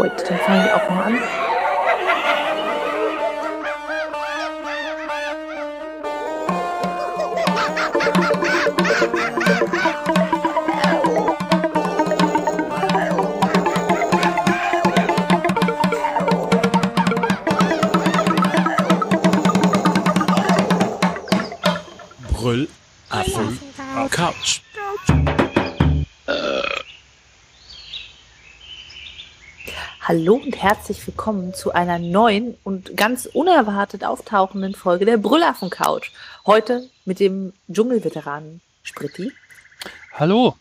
Wait, dann fange ich auch mal an. Brüllaffen Couch. Hallo und herzlich willkommen zu einer neuen und ganz unerwartet auftauchenden Folge der Brüllaffen Couch. Heute mit dem Dschungelveteranen Spritti Hallo.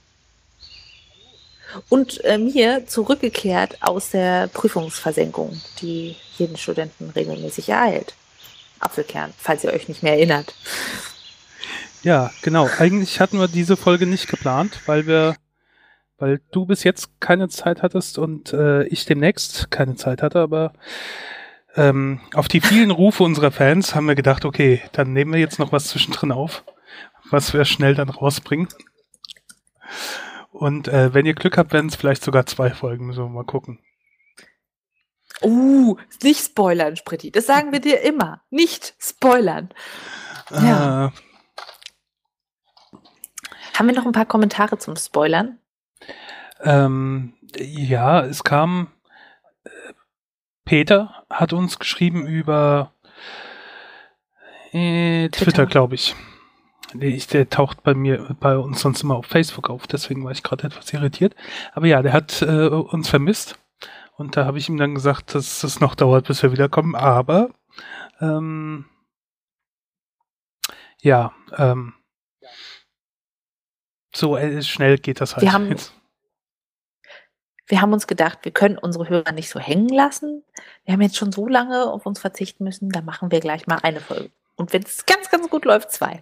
und äh, mir zurückgekehrt aus der Prüfungsversenkung, die jeden Studenten regelmäßig ereilt. Apfelkern, falls ihr euch nicht mehr erinnert. Ja, genau. Eigentlich hatten wir diese Folge nicht geplant, weil wir, weil du bis jetzt keine Zeit hattest und äh, ich demnächst keine Zeit hatte, aber ähm, auf die vielen Rufe unserer Fans haben wir gedacht, okay, dann nehmen wir jetzt noch was zwischendrin auf, was wir schnell dann rausbringen. Und äh, wenn ihr Glück habt, werden es vielleicht sogar zwei Folgen, müssen wir mal gucken. Uh, nicht spoilern, Spritti. Das sagen wir dir immer. Nicht spoilern. Ja. Äh, Haben wir noch ein paar Kommentare zum Spoilern? Ähm, ja, es kam. äh, Peter hat uns geschrieben über äh, Twitter, glaube ich. Ich. Der taucht bei mir, bei uns sonst immer auf Facebook auf, deswegen war ich gerade etwas irritiert. Aber ja, der hat äh, uns vermisst. Und da habe ich ihm dann gesagt, dass es noch dauert, bis wir wiederkommen. Aber ähm, ja, ähm, so äh, schnell geht das halt. Wir haben- jetzt. Wir haben uns gedacht, wir können unsere Hörer nicht so hängen lassen. Wir haben jetzt schon so lange auf uns verzichten müssen, da machen wir gleich mal eine Folge. Und wenn es ganz, ganz gut läuft, zwei.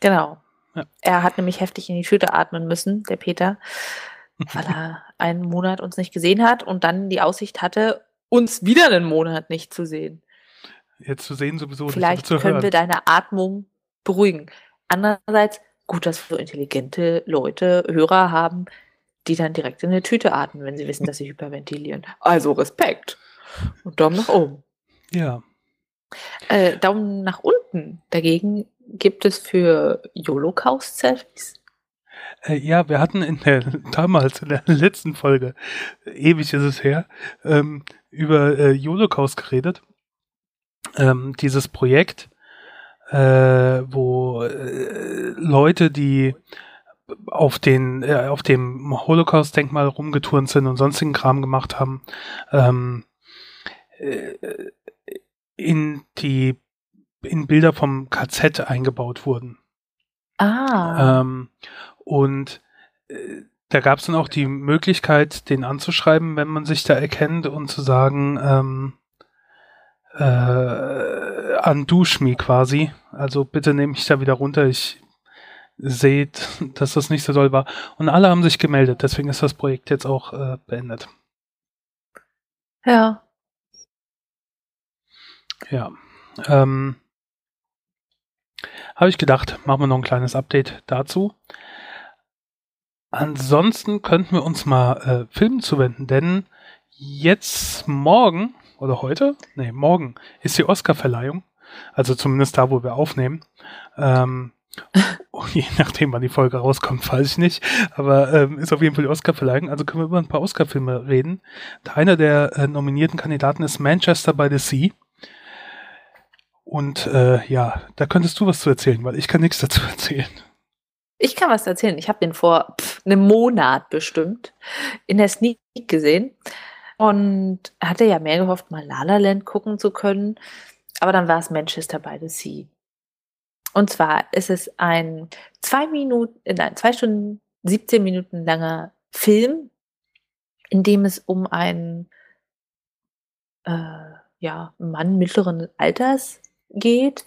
Genau. Ja. Er hat nämlich heftig in die Tüte atmen müssen, der Peter, weil er einen Monat uns nicht gesehen hat und dann die Aussicht hatte, uns wieder einen Monat nicht zu sehen. Jetzt zu sehen sowieso Vielleicht nicht, können hören. wir deine Atmung beruhigen. Andererseits, gut, dass wir so intelligente Leute, Hörer haben, die dann direkt in eine Tüte atmen, wenn sie wissen, dass sie hyperventilieren. Also Respekt. Und Daumen nach oben. ja, Äh, Daumen nach unten dagegen gibt es für Holocaust-Selfies. äh, ja, wir hatten in der damals in der letzten Folge, ewig ist es her, ähm, über äh, Holocaust geredet. Ähm, dieses Projekt, äh, wo äh, Leute, die auf den äh, auf dem Holocaust-Denkmal rumgeturnt sind und sonstigen Kram gemacht haben, ähm, äh, in die in Bilder vom KZ eingebaut wurden. Ah, Ähm, und äh, da gab es dann auch die Möglichkeit, den anzuschreiben, wenn man sich da erkennt und zu sagen, ähm, äh, undusch me quasi. Also bitte nehme mich da wieder runter. Ich seht, dass das nicht so doll war. Und alle haben sich gemeldet, deswegen ist das Projekt jetzt auch äh, beendet. ja. Ja. Ähm, Habe ich gedacht, machen wir noch ein kleines Update dazu. Ansonsten könnten wir uns mal äh, Filmen zuwenden, denn jetzt morgen oder heute, nee, morgen ist die Oscar-Verleihung. Also zumindest da, wo wir aufnehmen. Ähm, und je nachdem, wann die Folge rauskommt, weiß ich nicht. Aber ähm, ist auf jeden Fall die Oscar-Verleihung. Also können wir über ein paar Oscar-Filme reden. Einer der äh, nominierten Kandidaten ist Manchester by the Sea. Und äh, ja, da könntest du was zu erzählen, weil ich kann nichts dazu erzählen. Ich kann was erzählen. Ich habe den vor pff, einem Monat bestimmt in der Sneak gesehen und hatte ja mehr gehofft, mal La La Land gucken zu können. Aber dann war es Manchester by the Sea. Und zwar ist es ein zwei Minuten, äh, nein, zwei Stunden, 17 Minuten langer Film, in dem es um einen äh, ja, Mann mittleren Alters geht,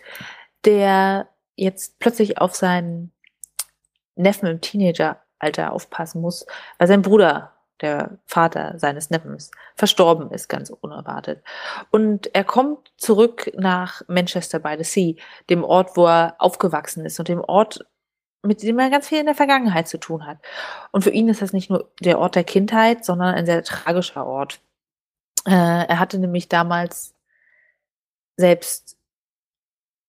der jetzt plötzlich auf seinen Neffen im Teenageralter aufpassen muss, weil sein Bruder, der Vater seines Neffens, verstorben ist, ganz unerwartet. Und er kommt zurück nach Manchester by the Sea, dem Ort, wo er aufgewachsen ist und dem Ort, mit dem er ganz viel in der Vergangenheit zu tun hat. Und für ihn ist das nicht nur der Ort der Kindheit, sondern ein sehr tragischer Ort. Äh, er hatte nämlich damals selbst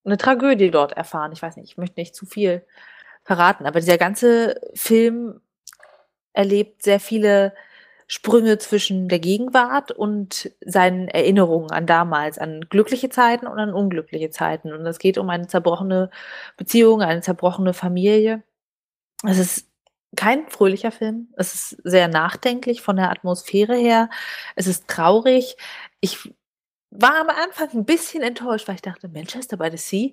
eine Tragödie dort erfahren. Ich weiß nicht, ich möchte nicht zu viel verraten, aber dieser ganze Film erlebt sehr viele Sprünge zwischen der Gegenwart und seinen Erinnerungen an damals, an glückliche Zeiten und an unglückliche Zeiten. Und es geht um eine zerbrochene Beziehung, eine zerbrochene Familie. Es ist kein fröhlicher Film. Es ist sehr nachdenklich von der Atmosphäre her. Es ist traurig. Ich war am Anfang ein bisschen enttäuscht, weil ich dachte, Manchester by the Sea,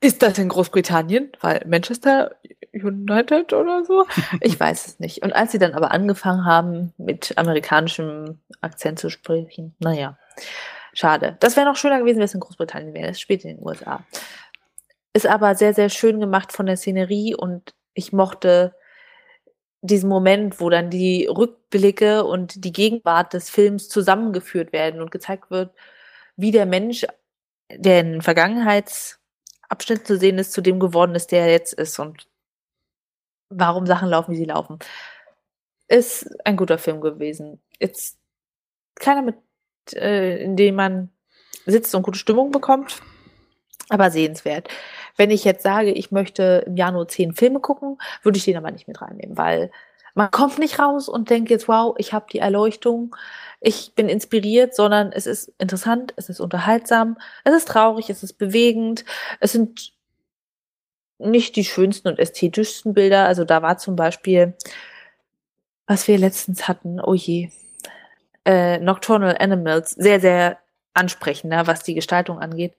ist das in Großbritannien? Weil Manchester United oder so? Ich weiß es nicht. Und als sie dann aber angefangen haben, mit amerikanischem Akzent zu sprechen, naja, schade. Das wäre noch schöner gewesen, wenn es in Großbritannien wäre. Es spielt in den USA. Ist aber sehr, sehr schön gemacht von der Szenerie und ich mochte diesen Moment, wo dann die Rückblicke und die Gegenwart des Films zusammengeführt werden und gezeigt wird, wie der Mensch, der in Vergangenheitsabschnitt zu sehen ist, zu dem geworden ist, der er jetzt ist und warum Sachen laufen, wie sie laufen. Ist ein guter Film gewesen. Jetzt keiner mit, äh, in dem man sitzt und gute Stimmung bekommt, aber sehenswert. Wenn ich jetzt sage, ich möchte im Jahr nur zehn Filme gucken, würde ich den aber nicht mit reinnehmen, weil man kommt nicht raus und denkt jetzt, wow, ich habe die Erleuchtung, ich bin inspiriert, sondern es ist interessant, es ist unterhaltsam, es ist traurig, es ist bewegend, es sind nicht die schönsten und ästhetischsten Bilder. Also da war zum Beispiel, was wir letztens hatten, oh je, äh, Nocturnal Animals, sehr, sehr ansprechender, was die Gestaltung angeht.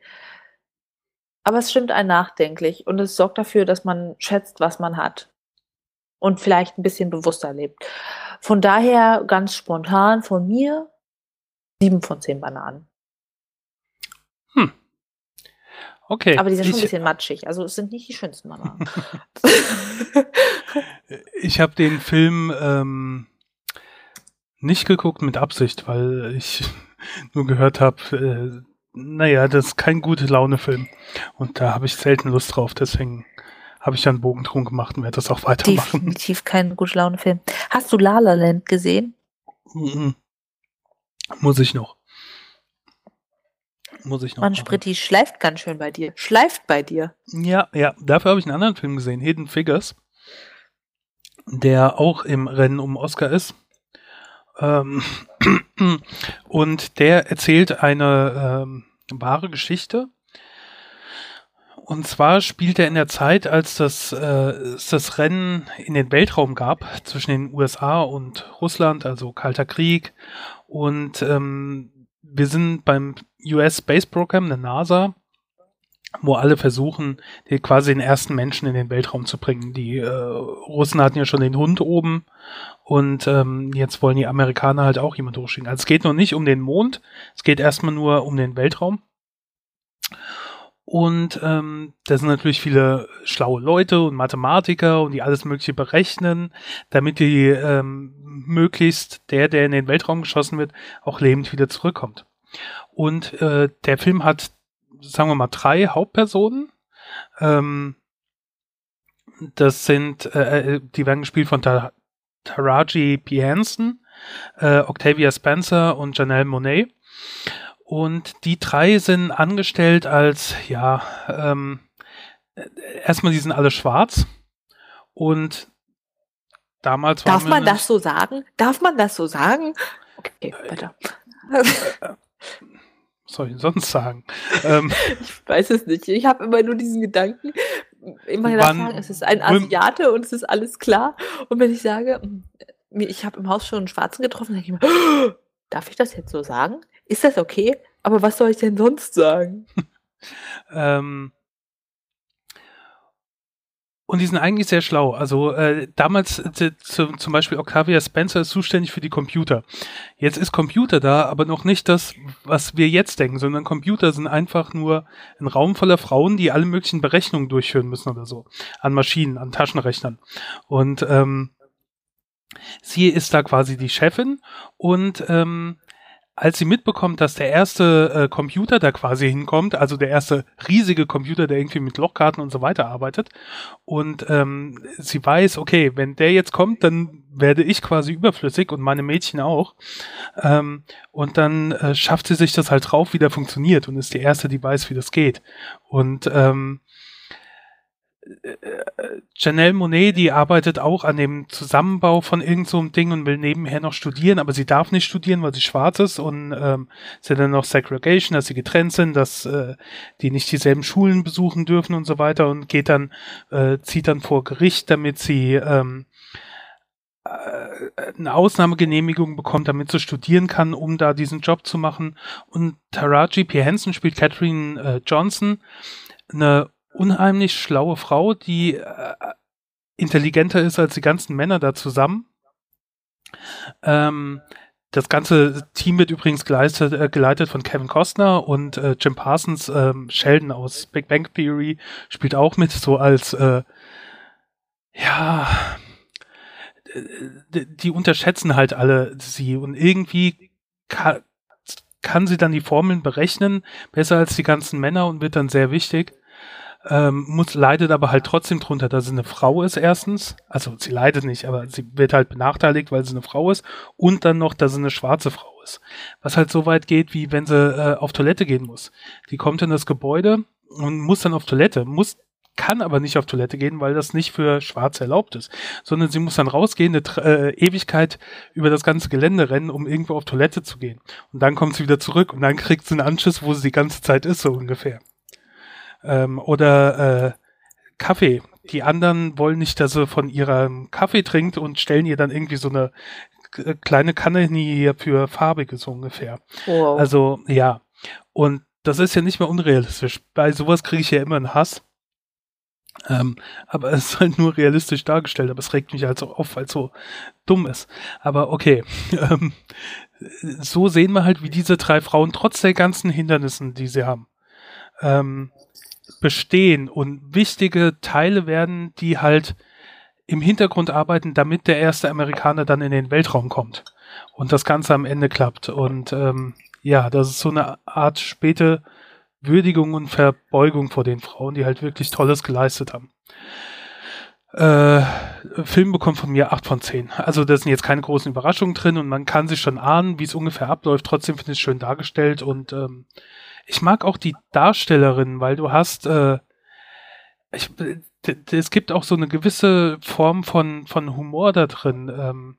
Aber es stimmt ein nachdenklich und es sorgt dafür, dass man schätzt, was man hat und vielleicht ein bisschen bewusster lebt. Von daher ganz spontan von mir sieben von zehn Bananen. Hm. Okay. Aber die sind schon ein bisschen matschig. Also es sind nicht die schönsten Bananen. ich habe den Film ähm, nicht geguckt mit Absicht, weil ich nur gehört habe, äh, naja, das ist kein gute Laune-Film. Und da habe ich selten Lust drauf, deswegen habe ich dann Bogen drum gemacht und werde das auch weitermachen. Definitiv kein gute Laune-Film. Hast du La La Land gesehen? Mhm. Muss ich noch. Muss ich noch. Mann, Spritti schleift ganz schön bei dir. Schleift bei dir. Ja, ja. Dafür habe ich einen anderen Film gesehen, Hidden Figures, der auch im Rennen um Oscar ist. Ähm, und der erzählt eine ähm, wahre Geschichte. Und zwar spielt er in der Zeit, als das, äh, das Rennen in den Weltraum gab zwischen den USA und Russland, also Kalter Krieg. Und ähm, wir sind beim US Space Program, der NASA, wo alle versuchen, quasi den ersten Menschen in den Weltraum zu bringen. Die äh, Russen hatten ja schon den Hund oben und ähm, jetzt wollen die Amerikaner halt auch jemand hochschicken. Also es geht noch nicht um den Mond, es geht erstmal nur um den Weltraum. Und ähm, da sind natürlich viele schlaue Leute und Mathematiker und die alles Mögliche berechnen, damit die ähm, möglichst der, der in den Weltraum geschossen wird, auch lebend wieder zurückkommt. Und äh, der Film hat sagen wir mal, drei Hauptpersonen. Ähm, das sind, äh, äh, die werden gespielt von Ta Taraji P. Hansen, äh, Octavia Spencer und Janelle Monet. Und die drei sind angestellt als, ja, ähm, erstmal, die sind alle schwarz. Und damals Darf man das so sagen? Darf man das so sagen? Okay, weiter. Äh, soll ich sonst sagen? ähm, ich weiß es nicht. Ich habe immer nur diesen Gedanken, immer sagen, es ist ein Asiate und es ist alles klar. Und wenn ich sage, hm, ich habe im Haus schon einen Schwarzen getroffen, denke ich mir, darf ich das jetzt so sagen? Ist das okay? Aber was soll ich denn sonst sagen? ähm, und die sind eigentlich sehr schlau. Also äh, damals äh, zu, zum Beispiel Octavia Spencer ist zuständig für die Computer. Jetzt ist Computer da, aber noch nicht das, was wir jetzt denken, sondern Computer sind einfach nur ein Raum voller Frauen, die alle möglichen Berechnungen durchführen müssen oder so. An Maschinen, an Taschenrechnern. Und ähm, sie ist da quasi die Chefin und ähm, als sie mitbekommt, dass der erste äh, Computer da quasi hinkommt, also der erste riesige Computer, der irgendwie mit Lochkarten und so weiter arbeitet, und ähm, sie weiß, okay, wenn der jetzt kommt, dann werde ich quasi überflüssig und meine Mädchen auch. Ähm, und dann äh, schafft sie sich das halt drauf, wie der funktioniert und ist die erste, die weiß, wie das geht. Und ähm, Janelle Monet, die arbeitet auch an dem Zusammenbau von irgendeinem so Ding und will nebenher noch studieren, aber sie darf nicht studieren, weil sie schwarz ist und ähm, ist ja dann noch Segregation, dass sie getrennt sind, dass äh, die nicht dieselben Schulen besuchen dürfen und so weiter und geht dann, äh, zieht dann vor Gericht, damit sie ähm, äh, eine Ausnahmegenehmigung bekommt, damit sie studieren kann, um da diesen Job zu machen. Und Taraji P. Henson spielt Catherine äh, Johnson, eine unheimlich schlaue Frau, die äh, intelligenter ist als die ganzen Männer da zusammen. Ähm, das ganze Team wird übrigens geleitet, äh, geleitet von Kevin Costner und äh, Jim Parsons, äh, Sheldon aus Big Bang Theory, spielt auch mit, so als äh, ja, die unterschätzen halt alle sie und irgendwie kann, kann sie dann die Formeln berechnen, besser als die ganzen Männer und wird dann sehr wichtig ähm, muss, leidet aber halt trotzdem drunter, dass sie eine Frau ist erstens. Also sie leidet nicht, aber sie wird halt benachteiligt, weil sie eine Frau ist. Und dann noch, dass sie eine schwarze Frau ist. Was halt so weit geht, wie wenn sie äh, auf Toilette gehen muss. Die kommt in das Gebäude und muss dann auf Toilette, muss kann aber nicht auf Toilette gehen, weil das nicht für Schwarze erlaubt ist, sondern sie muss dann rausgehen, eine äh, Ewigkeit über das ganze Gelände rennen, um irgendwo auf Toilette zu gehen. Und dann kommt sie wieder zurück und dann kriegt sie einen Anschiss, wo sie die ganze Zeit ist, so ungefähr. Ähm, oder äh, Kaffee. Die anderen wollen nicht, dass sie von ihrem Kaffee trinkt und stellen ihr dann irgendwie so eine äh, kleine Kanne hier für farbige so ungefähr. Wow. Also ja. Und das ist ja nicht mehr unrealistisch. Bei sowas kriege ich ja immer einen Hass. Ähm, aber es ist halt nur realistisch dargestellt, aber es regt mich halt so auf, weil es so dumm ist. Aber okay. Ähm, so sehen wir halt, wie diese drei Frauen trotz der ganzen Hindernissen, die sie haben, ähm, bestehen und wichtige Teile werden, die halt im Hintergrund arbeiten, damit der erste Amerikaner dann in den Weltraum kommt und das Ganze am Ende klappt. Und ähm, ja, das ist so eine Art späte Würdigung und Verbeugung vor den Frauen, die halt wirklich Tolles geleistet haben. Äh, Film bekommt von mir 8 von 10. Also da sind jetzt keine großen Überraschungen drin und man kann sich schon ahnen, wie es ungefähr abläuft. Trotzdem finde ich es schön dargestellt und ähm, ich mag auch die Darstellerin, weil du hast, äh, ich, es gibt auch so eine gewisse Form von, von Humor da drin. Ähm,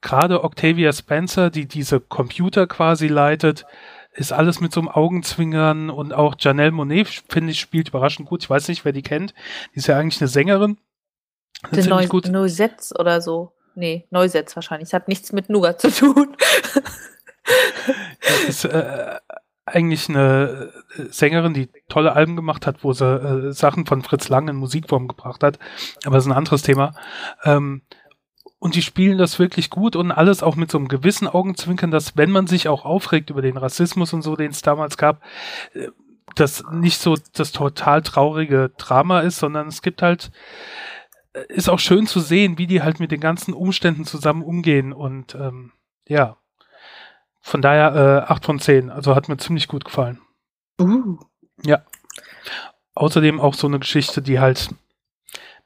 Gerade Octavia Spencer, die diese Computer quasi leitet, ist alles mit so einem Augenzwingern und auch Janelle Monet, finde ich, spielt überraschend gut. Ich weiß nicht, wer die kennt. Die ist ja eigentlich eine Sängerin. Den Neu Neusetz oder so. Nee, Neusetz wahrscheinlich. Es hat nichts mit Nougat zu tun. ja, ist, äh, eigentlich eine äh, Sängerin, die tolle Alben gemacht hat, wo sie äh, Sachen von Fritz Lang in Musikform gebracht hat. Aber das ist ein anderes Thema. Ähm, und die spielen das wirklich gut und alles auch mit so einem gewissen Augenzwinkern, dass wenn man sich auch aufregt über den Rassismus und so, den es damals gab, äh, das nicht so das total traurige Drama ist, sondern es gibt halt, ist auch schön zu sehen, wie die halt mit den ganzen Umständen zusammen umgehen und ähm, ja, von daher äh, 8 von 10. Also hat mir ziemlich gut gefallen. Uh. Ja. Außerdem auch so eine Geschichte, die halt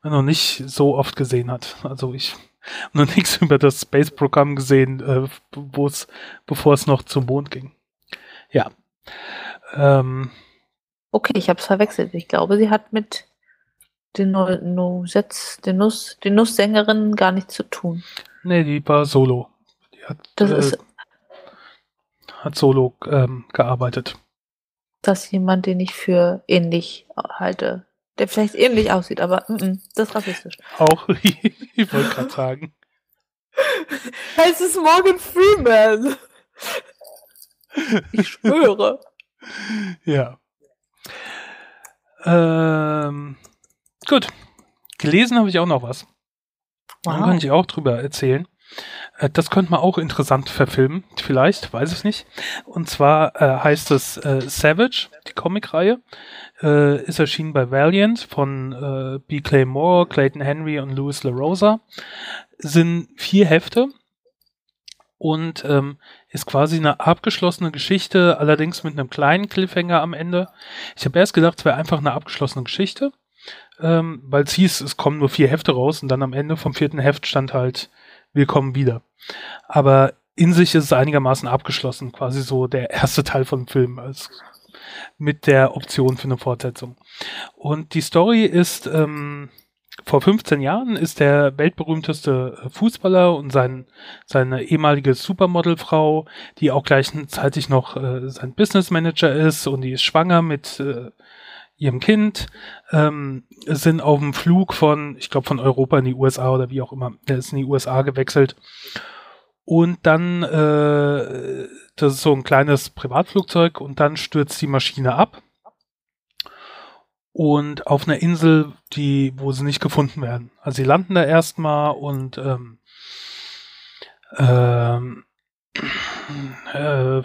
man noch nicht so oft gesehen hat. Also ich habe noch nichts über das Space-Programm gesehen, äh, wo es, bevor es noch zum Mond ging. Ja. Ähm, okay, ich habe es verwechselt. Ich glaube, sie hat mit den, Nuss, den, Nuss, den Nusssängerinnen gar nichts zu tun. Nee, die war solo. Die hat, das äh, ist hat solo ähm, gearbeitet. Das ist jemand, den ich für ähnlich halte. Der vielleicht ähnlich aussieht, aber mm -mm, das ist rassistisch. Auch, ich wollte gerade sagen. Es ist Morgan Freeman. Ich schwöre. Ja. Ähm, gut. Gelesen habe ich auch noch was. Wow. Da kann ich auch drüber erzählen. Äh, das könnte man auch interessant verfilmen, vielleicht, weiß ich nicht. Und zwar äh, heißt es äh, Savage, die Comicreihe, äh, ist erschienen bei Valiant von äh, B. Clay Moore, Clayton Henry und Louis LaRosa. Sind vier Hefte und ähm, ist quasi eine abgeschlossene Geschichte, allerdings mit einem kleinen Cliffhanger am Ende. Ich habe erst gedacht, es wäre einfach eine abgeschlossene Geschichte, ähm, weil es hieß, es kommen nur vier Hefte raus und dann am Ende vom vierten Heft stand halt Willkommen wieder. Aber in sich ist es einigermaßen abgeschlossen, quasi so der erste Teil von dem Film, als mit der Option für eine Fortsetzung. Und die Story ist, ähm, vor 15 Jahren ist der weltberühmteste Fußballer und sein, seine ehemalige Supermodelfrau, die auch gleichzeitig noch äh, sein Business Manager ist und die ist schwanger mit äh, ihrem Kind, ähm, sind auf dem Flug von, ich glaube, von Europa in die USA oder wie auch immer. Er ist in die USA gewechselt. Und dann, äh, das ist so ein kleines Privatflugzeug und dann stürzt die Maschine ab und auf einer Insel, die, wo sie nicht gefunden werden. Also sie landen da erstmal und ähm, ähm, äh,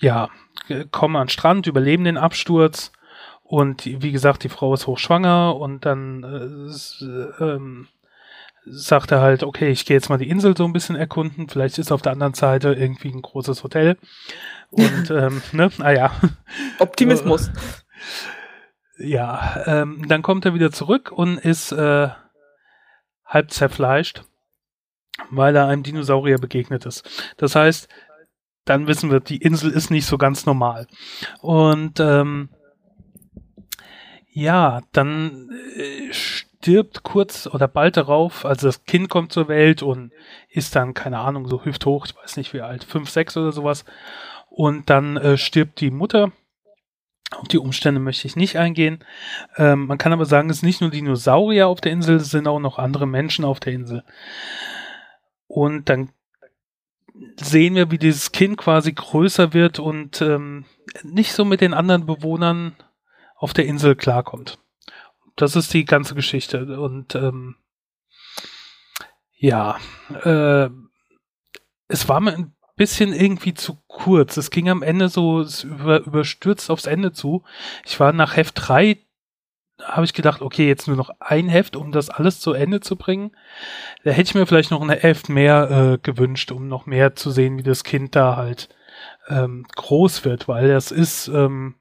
ja, kommen an den Strand, überleben den Absturz und wie gesagt, die Frau ist hochschwanger und dann äh, ähm, sagt er halt, okay, ich gehe jetzt mal die Insel so ein bisschen erkunden, vielleicht ist auf der anderen Seite irgendwie ein großes Hotel und ähm, ne, naja. Optimismus. Ja, ähm, dann kommt er wieder zurück und ist äh, halb zerfleischt, weil er einem Dinosaurier begegnet ist. Das heißt, dann wissen wir, die Insel ist nicht so ganz normal. Und ähm, ja, dann äh, stirbt kurz oder bald darauf, also das Kind kommt zur Welt und ist dann, keine Ahnung, so hüfthoch, ich weiß nicht wie alt, fünf, sechs oder sowas. Und dann äh, stirbt die Mutter auf die Umstände möchte ich nicht eingehen. Ähm, man kann aber sagen, es sind nicht nur Dinosaurier auf der Insel, es sind auch noch andere Menschen auf der Insel. Und dann sehen wir, wie dieses Kind quasi größer wird und ähm, nicht so mit den anderen Bewohnern auf der Insel klarkommt. Das ist die ganze Geschichte. Und ähm, ja, äh, es war mir ein bisschen irgendwie zu kurz. Es ging am Ende so über, überstürzt aufs Ende zu. Ich war nach Heft 3, habe ich gedacht, okay, jetzt nur noch ein Heft, um das alles zu Ende zu bringen. Da hätte ich mir vielleicht noch ein Heft mehr äh, gewünscht, um noch mehr zu sehen, wie das Kind da halt ähm, groß wird, weil das ist ähm,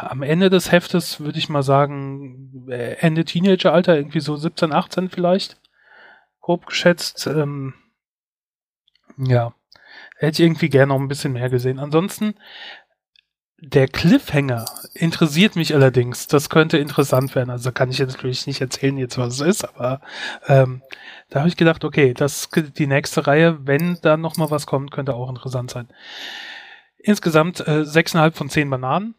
am Ende des Heftes würde ich mal sagen, Ende Teenageralter, irgendwie so 17, 18 vielleicht grob geschätzt. Ähm, ja, hätte ich irgendwie gerne noch ein bisschen mehr gesehen. Ansonsten, der Cliffhanger interessiert mich allerdings. Das könnte interessant werden. Also kann ich jetzt natürlich nicht erzählen jetzt, was es ist, aber ähm, da habe ich gedacht, okay, das die nächste Reihe, wenn da noch mal was kommt, könnte auch interessant sein. Insgesamt äh, 6,5 von 10 Bananen.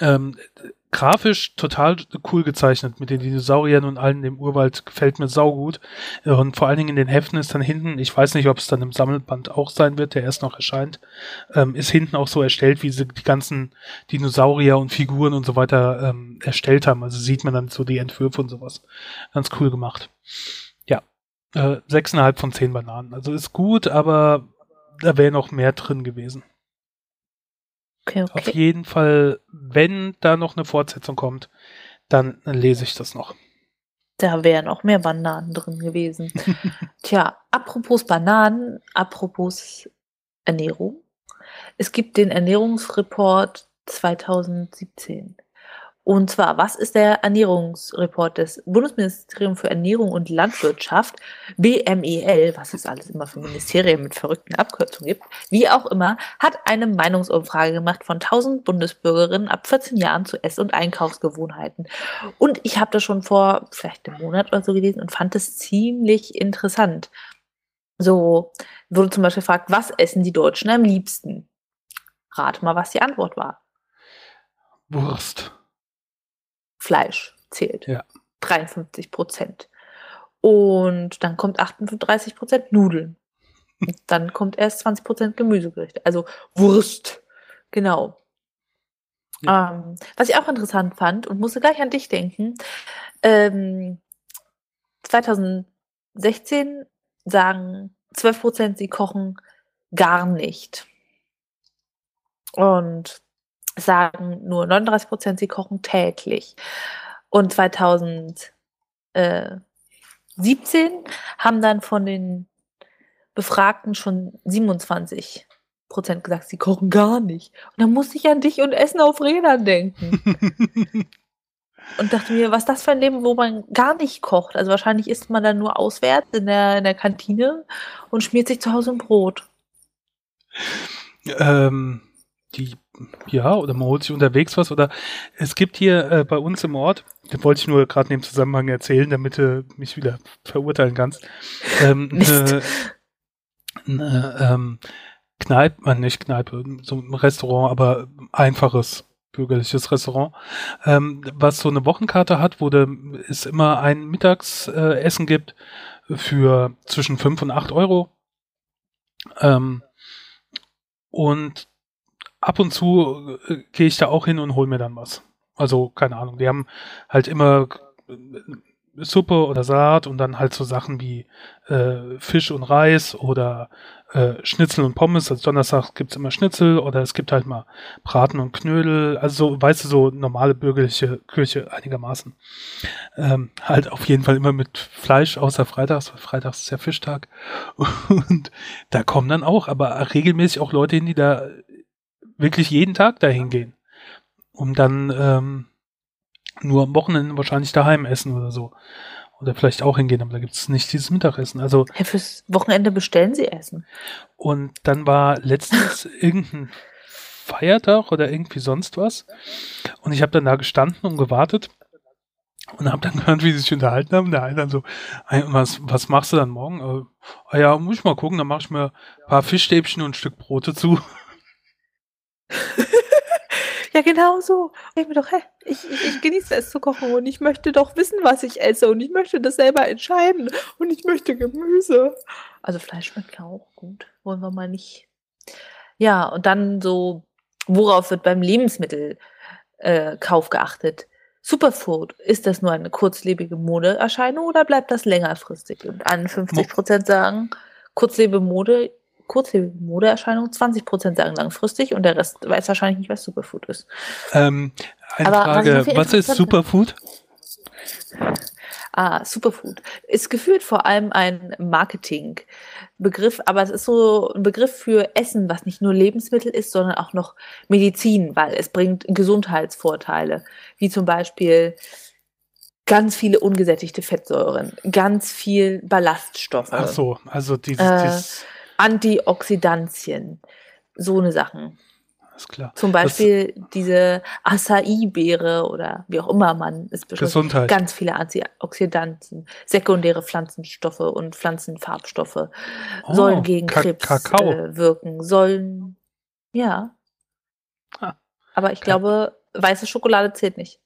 Ähm, grafisch total cool gezeichnet mit den Dinosauriern und allen im Urwald gefällt mir saugut. Und vor allen Dingen in den Heften ist dann hinten, ich weiß nicht, ob es dann im Sammelband auch sein wird, der erst noch erscheint, ähm, ist hinten auch so erstellt, wie sie die ganzen Dinosaurier und Figuren und so weiter ähm, erstellt haben. Also sieht man dann so die Entwürfe und sowas. Ganz cool gemacht. Ja, äh, sechseinhalb von zehn Bananen. Also ist gut, aber da wäre noch mehr drin gewesen. Okay, okay. Auf jeden Fall, wenn da noch eine Fortsetzung kommt, dann lese ich das noch. Da wären auch mehr Bananen drin gewesen. Tja, apropos Bananen, apropos Ernährung. Es gibt den Ernährungsreport 2017. Und zwar, was ist der Ernährungsreport des Bundesministeriums für Ernährung und Landwirtschaft, BMEL, was es alles immer für Ministerien mit verrückten Abkürzungen gibt, wie auch immer, hat eine Meinungsumfrage gemacht von 1000 Bundesbürgerinnen ab 14 Jahren zu Ess- und Einkaufsgewohnheiten. Und ich habe das schon vor vielleicht einem Monat oder so gelesen und fand es ziemlich interessant. So wurde zum Beispiel gefragt, was essen die Deutschen am liebsten? Rat mal, was die Antwort war. Wurst. Fleisch zählt. Ja. 53 Prozent. Und dann kommt 38 Prozent Nudeln. Und dann kommt erst 20 Prozent Gemüsegerichte. Also Wurst. Genau. Ja. Ähm, was ich auch interessant fand und musste gleich an dich denken, ähm, 2016 sagen 12 Prozent, sie kochen gar nicht. Und sagen nur 39 Prozent, sie kochen täglich. Und 2019 17 haben dann von den Befragten schon 27 Prozent gesagt, sie kochen gar nicht. Und dann musste ich an dich und Essen auf Rädern denken. und dachte mir, was ist das für ein Leben, wo man gar nicht kocht? Also wahrscheinlich isst man dann nur auswärts in der, in der Kantine und schmiert sich zu Hause ein Brot. Ähm, die, ja, oder man holt sich unterwegs was. Oder es gibt hier äh, bei uns im Ort, das wollte ich nur gerade in dem Zusammenhang erzählen, damit du mich wieder verurteilen kannst. Ähm, eine, eine ähm, Kneipe, äh, nicht Kneipe, so ein Restaurant, aber einfaches bürgerliches Restaurant, ähm, was so eine Wochenkarte hat, wo de, es immer ein Mittagsessen äh, gibt für zwischen 5 und 8 Euro. Ähm, und ab und zu äh, gehe ich da auch hin und hole mir dann was. Also, keine Ahnung, die haben halt immer äh, Suppe oder Salat und dann halt so Sachen wie äh, Fisch und Reis oder äh, Schnitzel und Pommes. Also Donnerstag gibt's immer Schnitzel oder es gibt halt mal Braten und Knödel. Also so, weißt du, so normale bürgerliche Küche einigermaßen. Ähm, halt auf jeden Fall immer mit Fleisch, außer Freitags, weil Freitags ist ja Fischtag. Und da kommen dann auch, aber regelmäßig auch Leute hin, die da wirklich jeden Tag dahin gehen. Um dann ähm, nur am Wochenende wahrscheinlich daheim essen oder so. Oder vielleicht auch hingehen, aber da gibt es nicht dieses Mittagessen. Also ja, fürs Wochenende bestellen sie Essen. Und dann war letztens irgendein Feiertag oder irgendwie sonst was. Und ich habe dann da gestanden und gewartet und habe dann gehört, wie sie sich unterhalten haben. Der eine dann so, was, was machst du dann morgen? Äh, ah ja, muss ich mal gucken, dann mache ich mir ein paar Fischstäbchen und ein Stück Brote zu. Ja, genau so. Ich mir doch, hä, ich, ich, ich, genieße es zu kochen und ich möchte doch wissen, was ich esse und ich möchte das selber entscheiden und ich möchte Gemüse. Also Fleisch schmeckt ja auch gut. Wollen wir mal nicht. Ja, und dann so, worauf wird beim Lebensmittelkauf äh, geachtet? Superfood, ist das nur eine kurzlebige Modeerscheinung oder bleibt das längerfristig? Und 51 Prozent sagen, kurzlebige Mode kurze Modeerscheinung, 20 Prozent sagen langfristig und der Rest weiß wahrscheinlich nicht, was Superfood ist. Ähm, eine Aber Frage, was, was ist Superfood? Ah, Superfood. Ist gefühlt vor allem ein Marketingbegriff, aber es ist so ein Begriff für Essen, was nicht nur Lebensmittel ist, sondern auch noch Medizin, weil es bringt Gesundheitsvorteile, wie zum Beispiel ganz viele ungesättigte Fettsäuren, ganz viel Ballaststoffe. Ach so, also dieses, äh, dieses Antioxidantien, so eine Sachen. Ist klar. Zum Beispiel das, diese Acai-Beere oder wie auch immer man es beschreibt. Ganz viele Antioxidantien, sekundäre Pflanzenstoffe und Pflanzenfarbstoffe oh, sollen gegen Ka Krebs äh, wirken, sollen, ja. Ah, Aber ich glaube, weiße Schokolade zählt nicht.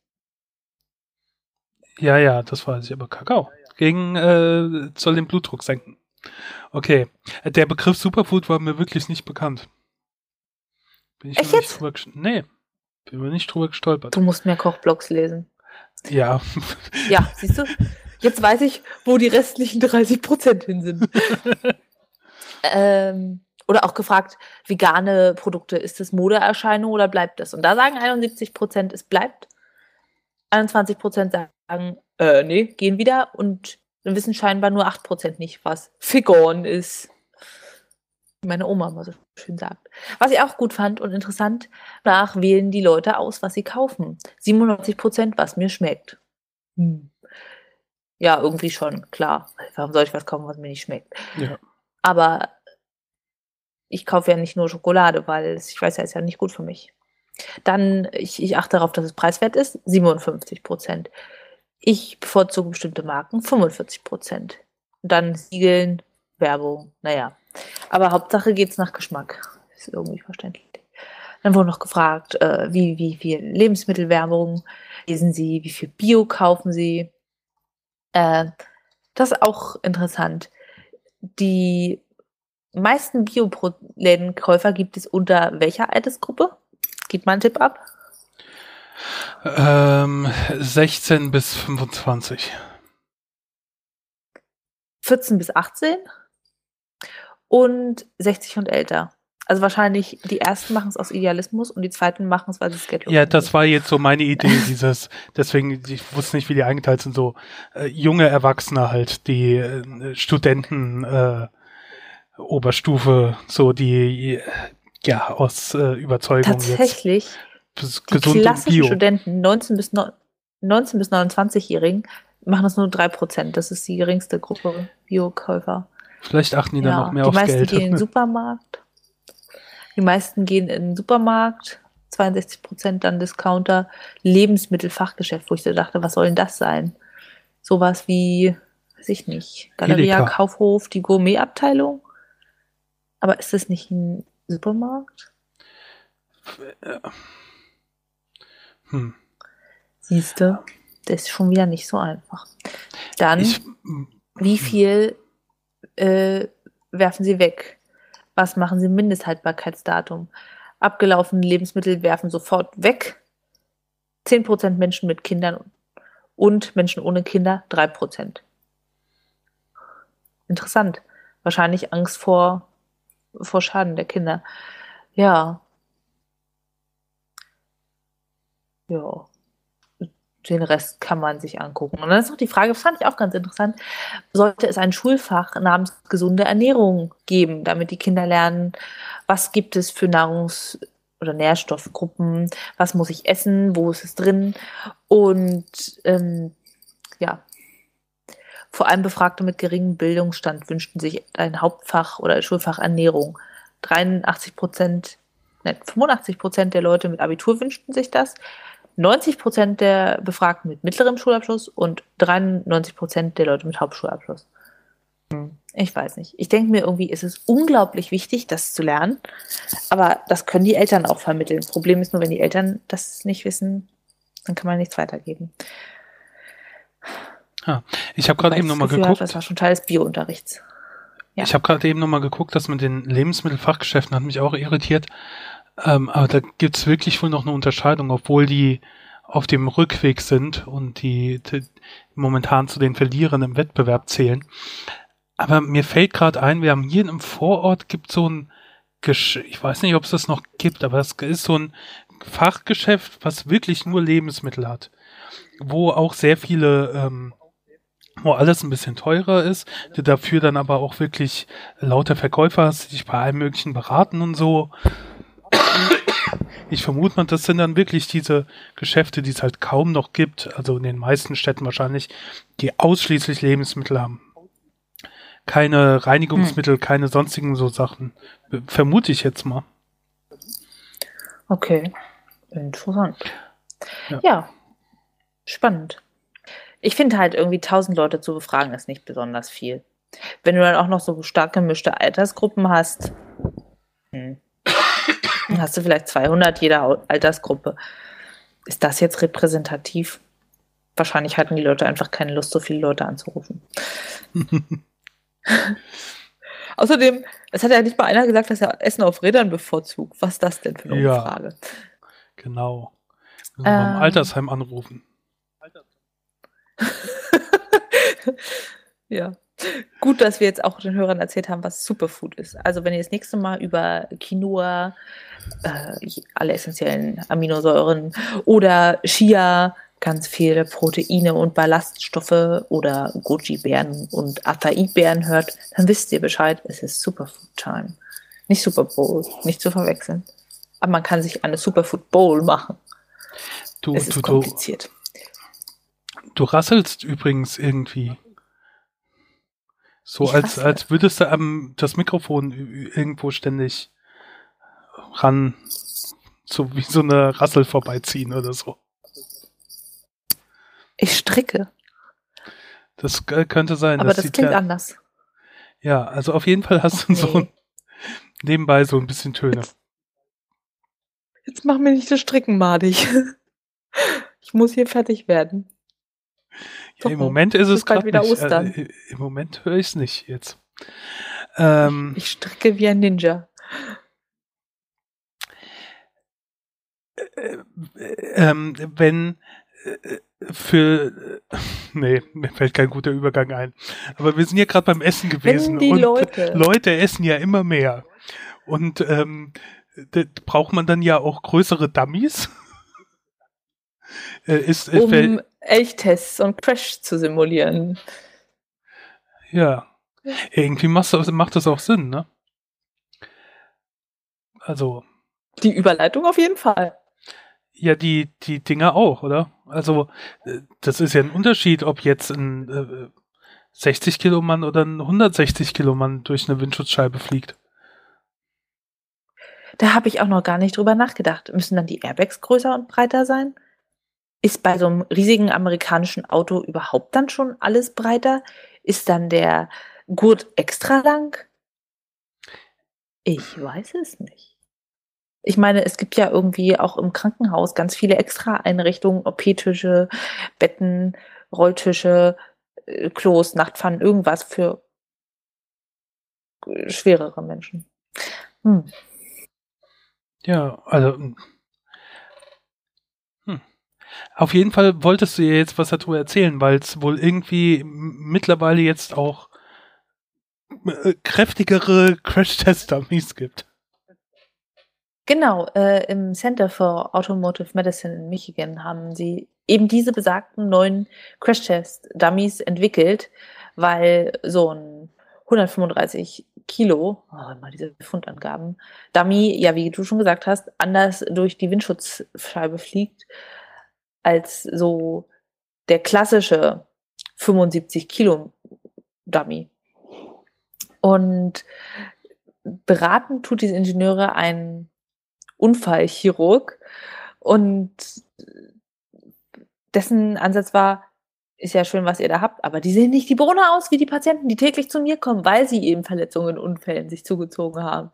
Ja, ja, das weiß ich, aber Kakao. Gegen, äh, soll den Blutdruck senken. Okay. Der Begriff Superfood war mir wirklich nicht bekannt. Bin ich Echt jetzt? Drüber, nee, bin mir nicht drüber gestolpert. Du musst mehr Kochblogs lesen. Ja. Ja, siehst du? Jetzt weiß ich, wo die restlichen 30 Prozent hin sind. ähm, oder auch gefragt, vegane Produkte, ist das Modeerscheinung oder bleibt das? Und da sagen 71 Prozent, es bleibt. 21 Prozent sagen, äh, nee, gehen wieder. Und dann wissen scheinbar nur 8% nicht, was Figon ist. Wie meine Oma mal so schön sagt. Was ich auch gut fand und interessant, nach wählen die Leute aus, was sie kaufen. 97%, was mir schmeckt. Hm. Ja, irgendwie schon, klar. Warum soll ich was kaufen, was mir nicht schmeckt? Ja. Aber ich kaufe ja nicht nur Schokolade, weil ich weiß ja, ist ja nicht gut für mich. Dann, ich, ich achte darauf, dass es preiswert ist, 57 Prozent. Ich bevorzuge bestimmte Marken, 45 Prozent. Dann Siegeln, Werbung, naja. Aber Hauptsache geht's nach Geschmack. Ist irgendwie verständlich. Dann wurde noch gefragt, äh, wie, wie viel Lebensmittelwerbung lesen Sie, wie viel Bio kaufen Sie. Äh, das ist auch interessant. Die meisten Bio-Lädenkäufer gibt es unter welcher Altersgruppe? Gib mal einen Tipp ab. Ähm, 16 bis 25. 14 bis 18 und 60 und älter. Also wahrscheinlich die ersten machen es aus Idealismus und die zweiten machen es, weil sie es Geld Ja, das war jetzt so meine Idee, dieses, deswegen, ich wusste nicht, wie die eingeteilt sind, so äh, junge Erwachsene halt, die äh, Studenten, äh, Oberstufe, so die ja aus äh, Überzeugung Tatsächlich, jetzt die klassischen. Studenten, 19 bis, 19 bis 29-Jährigen, machen das nur 3%. Das ist die geringste Gruppe Biokäufer. Vielleicht achten die ja, dann noch mehr aufs Geld. Die meisten gehen in den Supermarkt. Die meisten gehen in den Supermarkt. 62% dann Discounter. Lebensmittelfachgeschäft, wo ich so dachte, was soll denn das sein? Sowas wie, weiß ich nicht, Galeria, Edeka. Kaufhof, die Gourmetabteilung. Aber ist das nicht ein Supermarkt? Hm. Siehst du, das ist schon wieder nicht so einfach. Dann, ich, wie viel äh, werfen Sie weg? Was machen Sie Mindesthaltbarkeitsdatum? Abgelaufene Lebensmittel werfen sofort weg. 10% Menschen mit Kindern und Menschen ohne Kinder 3%. Interessant. Wahrscheinlich Angst vor, vor Schaden der Kinder. Ja. Ja den Rest kann man sich angucken. Und dann ist noch die Frage, fand ich auch ganz interessant, sollte es ein Schulfach namens gesunde Ernährung geben, damit die Kinder lernen, was gibt es für Nahrungs- oder Nährstoffgruppen, was muss ich essen, wo ist es drin und ähm, ja, vor allem Befragte mit geringem Bildungsstand wünschten sich ein Hauptfach oder ein Schulfach Ernährung. 83 Prozent, nein, 85 Prozent der Leute mit Abitur wünschten sich das. 90 Prozent der Befragten mit mittlerem Schulabschluss und 93 Prozent der Leute mit Hauptschulabschluss. Hm. Ich weiß nicht. Ich denke mir irgendwie, ist es unglaublich wichtig, das zu lernen. Aber das können die Eltern auch vermitteln. Problem ist nur, wenn die Eltern das nicht wissen, dann kann man nichts weitergeben. Ah, ich habe gerade eben nochmal geguckt. das war schon Teil des Biounterrichts. Ja. Ich habe gerade eben nochmal geguckt, dass mit den Lebensmittelfachgeschäften hat mich auch irritiert. Ähm, aber da gibt's wirklich wohl noch eine Unterscheidung, obwohl die auf dem Rückweg sind und die, die momentan zu den Verlierern im Wettbewerb zählen. Aber mir fällt gerade ein, wir haben hier im Vorort gibt so ein Gesch ich weiß nicht, ob es das noch gibt, aber es ist so ein Fachgeschäft, was wirklich nur Lebensmittel hat, wo auch sehr viele ähm, wo alles ein bisschen teurer ist, dafür dann aber auch wirklich lauter Verkäufer hast, die dich bei allem möglichen beraten und so. Ich vermute mal, das sind dann wirklich diese Geschäfte, die es halt kaum noch gibt, also in den meisten Städten wahrscheinlich, die ausschließlich Lebensmittel haben. Keine Reinigungsmittel, hm. keine sonstigen so Sachen. Vermute ich jetzt mal. Okay, interessant. Ja, ja. spannend. Ich finde halt irgendwie tausend Leute zu befragen ist nicht besonders viel. Wenn du dann auch noch so stark gemischte Altersgruppen hast, hm. Dann hast du vielleicht 200 jeder Altersgruppe. Ist das jetzt repräsentativ? Wahrscheinlich hatten die Leute einfach keine Lust, so viele Leute anzurufen. Außerdem, es hat ja nicht mal einer gesagt, dass er Essen auf Rädern bevorzugt. Was ist das denn für eine ja, Umfrage? Genau. Ähm, beim Altersheim anrufen. ja. Gut, dass wir jetzt auch den Hörern erzählt haben, was Superfood ist. Also wenn ihr das nächste Mal über Quinoa, äh, alle essentiellen Aminosäuren oder Chia, ganz viele Proteine und Ballaststoffe oder Goji-Beeren und Acai-Beeren hört, dann wisst ihr Bescheid, es ist Superfood Time. Nicht Super Bowl, nicht zu verwechseln. Aber man kann sich eine Superfood Bowl machen. Du, es ist du, kompliziert. Du, du rasselst übrigens irgendwie. So als, als würdest du am, das Mikrofon irgendwo ständig ran, so wie so eine Rassel vorbeiziehen oder so. Ich stricke. Das könnte sein. Aber das, das klingt ja, anders. Ja, also auf jeden Fall hast du so nebenbei so ein bisschen Töne. Jetzt, jetzt mach mir nicht das Stricken madig. Ich muss hier fertig werden. Ja, Im Moment ist es gerade wieder nicht. Ostern. Äh, Im Moment höre ich es nicht jetzt. Ähm, ich stricke wie ein Ninja. Äh, ähm, wenn äh, für nee, mir fällt kein guter Übergang ein. Aber wir sind ja gerade beim Essen gewesen wenn die und Leute. Leute essen ja immer mehr. Und ähm, braucht man dann ja auch größere Dummies. äh, ist, um Elchtests und Crash zu simulieren. Ja. Irgendwie macht das, macht das auch Sinn, ne? Also. Die Überleitung auf jeden Fall. Ja, die, die Dinger auch, oder? Also, äh, das ist ja ein Unterschied, ob jetzt ein äh, 60 Kilo Mann oder ein 160 Kilo Mann durch eine Windschutzscheibe fliegt. Da habe ich auch noch gar nicht drüber nachgedacht. Müssen dann die Airbags größer und breiter sein? Ist bei so einem riesigen amerikanischen Auto überhaupt dann schon alles breiter? Ist dann der Gurt extra lang? Ich weiß es nicht. Ich meine, es gibt ja irgendwie auch im Krankenhaus ganz viele extra Einrichtungen, OP-Tische, Betten, Rolltische, äh, Klos, Nachtpfannen, irgendwas für schwerere Menschen. Hm. Ja, also. Auf jeden Fall wolltest du ja jetzt was darüber erzählen, weil es wohl irgendwie mittlerweile jetzt auch äh, kräftigere Crash-Test-Dummies gibt. Genau, äh, im Center for Automotive Medicine in Michigan haben sie eben diese besagten neuen Crash-Test-Dummies entwickelt, weil so ein 135 Kilo, oh, mal diese Fundangaben, Dummy, ja, wie du schon gesagt hast, anders durch die Windschutzscheibe fliegt als so der klassische 75 Kilo Dummy. Und beraten tut diese Ingenieure ein Unfallchirurg und dessen Ansatz war, ist ja schön, was ihr da habt, aber die sehen nicht die Bohne aus wie die Patienten, die täglich zu mir kommen, weil sie eben Verletzungen in Unfällen sich zugezogen haben.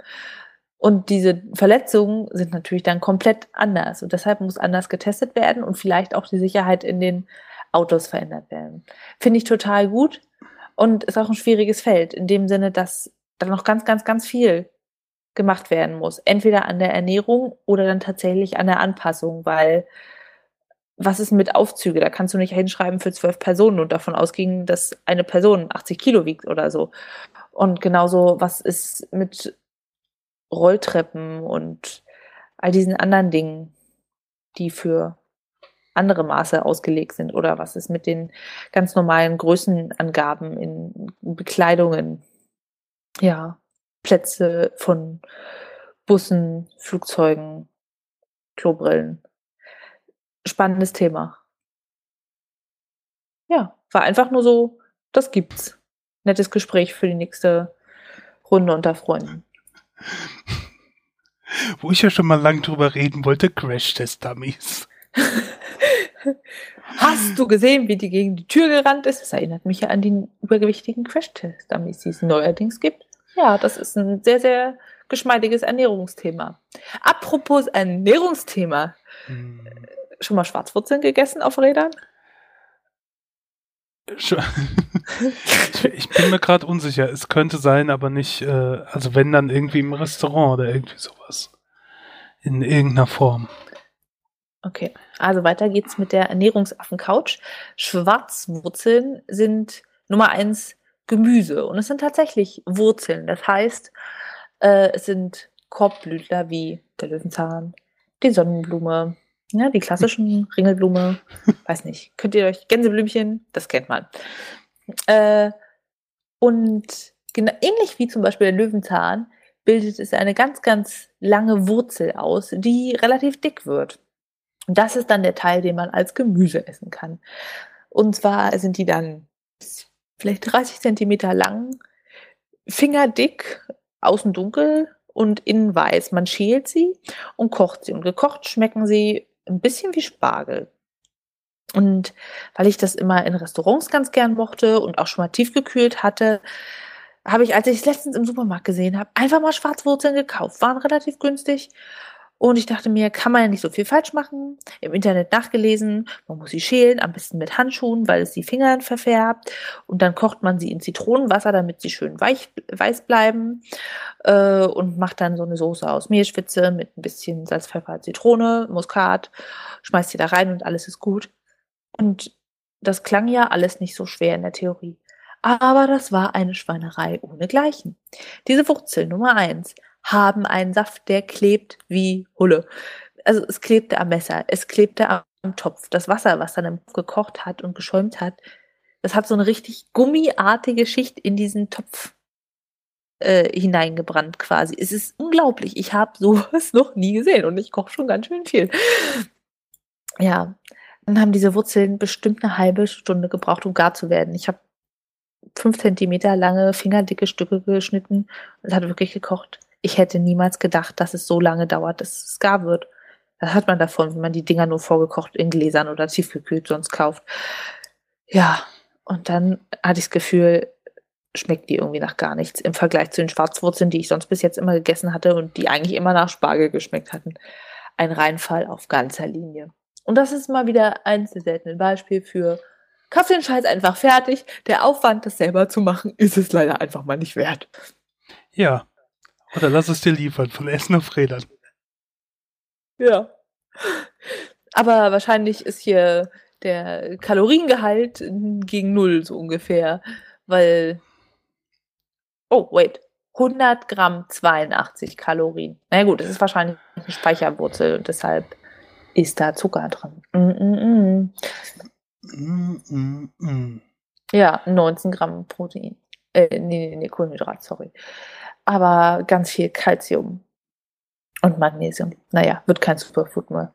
Und diese Verletzungen sind natürlich dann komplett anders und deshalb muss anders getestet werden und vielleicht auch die Sicherheit in den Autos verändert werden. Finde ich total gut und ist auch ein schwieriges Feld in dem Sinne, dass da noch ganz, ganz, ganz viel gemacht werden muss. Entweder an der Ernährung oder dann tatsächlich an der Anpassung, weil was ist mit Aufzüge? Da kannst du nicht hinschreiben für zwölf Personen und davon ausgehen, dass eine Person 80 Kilo wiegt oder so. Und genauso, was ist mit Rolltreppen und all diesen anderen Dingen, die für andere Maße ausgelegt sind? Oder was ist mit den ganz normalen Größenangaben in Bekleidungen? Ja, Plätze von Bussen, Flugzeugen, Klobrillen. Spannendes Thema. Ja, war einfach nur so, das gibt's. Nettes Gespräch für die nächste Runde unter Freunden. Wo ich ja schon mal lang drüber reden wollte, Crash-Test-Dummies. Hast du gesehen, wie die gegen die Tür gerannt ist? Das erinnert mich ja an die übergewichtigen Crash-Test-Dummies, die es neuerdings gibt. Ja, das ist ein sehr, sehr geschmeidiges Ernährungsthema. Apropos Ernährungsthema. Hm. Schon mal Schwarzwurzeln gegessen auf Rädern? Ich bin mir gerade unsicher. Es könnte sein, aber nicht, äh, also wenn dann irgendwie im Restaurant oder irgendwie sowas. In irgendeiner Form. Okay, also weiter geht's mit der Ernährungsaffen-Couch. Schwarzwurzeln sind Nummer eins Gemüse und es sind tatsächlich Wurzeln. Das heißt, äh, es sind Korbblütler wie der Löwenzahn, die Sonnenblume, ja, die klassischen Ringelblume, weiß nicht, könnt ihr euch Gänseblümchen, das kennt man. Äh, und genau, ähnlich wie zum Beispiel der Löwenzahn bildet es eine ganz, ganz lange Wurzel aus, die relativ dick wird. Und das ist dann der Teil, den man als Gemüse essen kann. Und zwar sind die dann vielleicht 30 Zentimeter lang, fingerdick, außen dunkel und innen weiß. Man schält sie und kocht sie. Und gekocht schmecken sie ein bisschen wie Spargel. Und weil ich das immer in Restaurants ganz gern mochte und auch schon mal tiefgekühlt hatte, habe ich, als ich es letztens im Supermarkt gesehen habe, einfach mal Schwarzwurzeln gekauft. Waren relativ günstig und ich dachte mir, kann man ja nicht so viel falsch machen. Im Internet nachgelesen, man muss sie schälen, am besten mit Handschuhen, weil es die Finger verfärbt. Und dann kocht man sie in Zitronenwasser, damit sie schön weich, weiß bleiben. Äh, und macht dann so eine Soße aus Mehlschwitze mit ein bisschen Salz, Pfeffer, Zitrone, Muskat. Schmeißt sie da rein und alles ist gut. Und das klang ja alles nicht so schwer in der Theorie. Aber das war eine Schweinerei ohnegleichen. Diese Wurzel Nummer eins haben einen Saft, der klebt wie Hulle. Also es klebte am Messer, es klebte am Topf. Das Wasser, was dann gekocht hat und geschäumt hat, das hat so eine richtig gummiartige Schicht in diesen Topf äh, hineingebrannt quasi. Es ist unglaublich. Ich habe sowas noch nie gesehen und ich koche schon ganz schön viel. Ja, dann haben diese Wurzeln bestimmt eine halbe Stunde gebraucht, um gar zu werden. Ich habe fünf Zentimeter lange, fingerdicke Stücke geschnitten. Es hat wirklich gekocht. Ich hätte niemals gedacht, dass es so lange dauert, dass es gar wird. Das hat man davon, wenn man die Dinger nur vorgekocht in Gläsern oder tiefgekühlt sonst kauft. Ja, und dann hatte ich das Gefühl, schmeckt die irgendwie nach gar nichts im Vergleich zu den Schwarzwurzeln, die ich sonst bis jetzt immer gegessen hatte und die eigentlich immer nach Spargel geschmeckt hatten. Ein Reinfall auf ganzer Linie. Und das ist mal wieder eins der seltenen Beispiele für kauf den Scheiß einfach fertig. Der Aufwand, das selber zu machen, ist es leider einfach mal nicht wert. Ja. Oder lass es dir liefern von Essen auf Rädern. Ja. Aber wahrscheinlich ist hier der Kaloriengehalt gegen null so ungefähr, weil Oh, wait. 100 Gramm 82 Kalorien. Na gut, das ist wahrscheinlich eine Speicherwurzel und deshalb ist da Zucker drin. Mm, mm, mm. Mm, ja, 19 Gramm Protein. Äh, nee, nee, nee, Kohlenhydrat, sorry. Aber ganz viel Kalzium und Magnesium. Naja, wird kein Superfood mehr.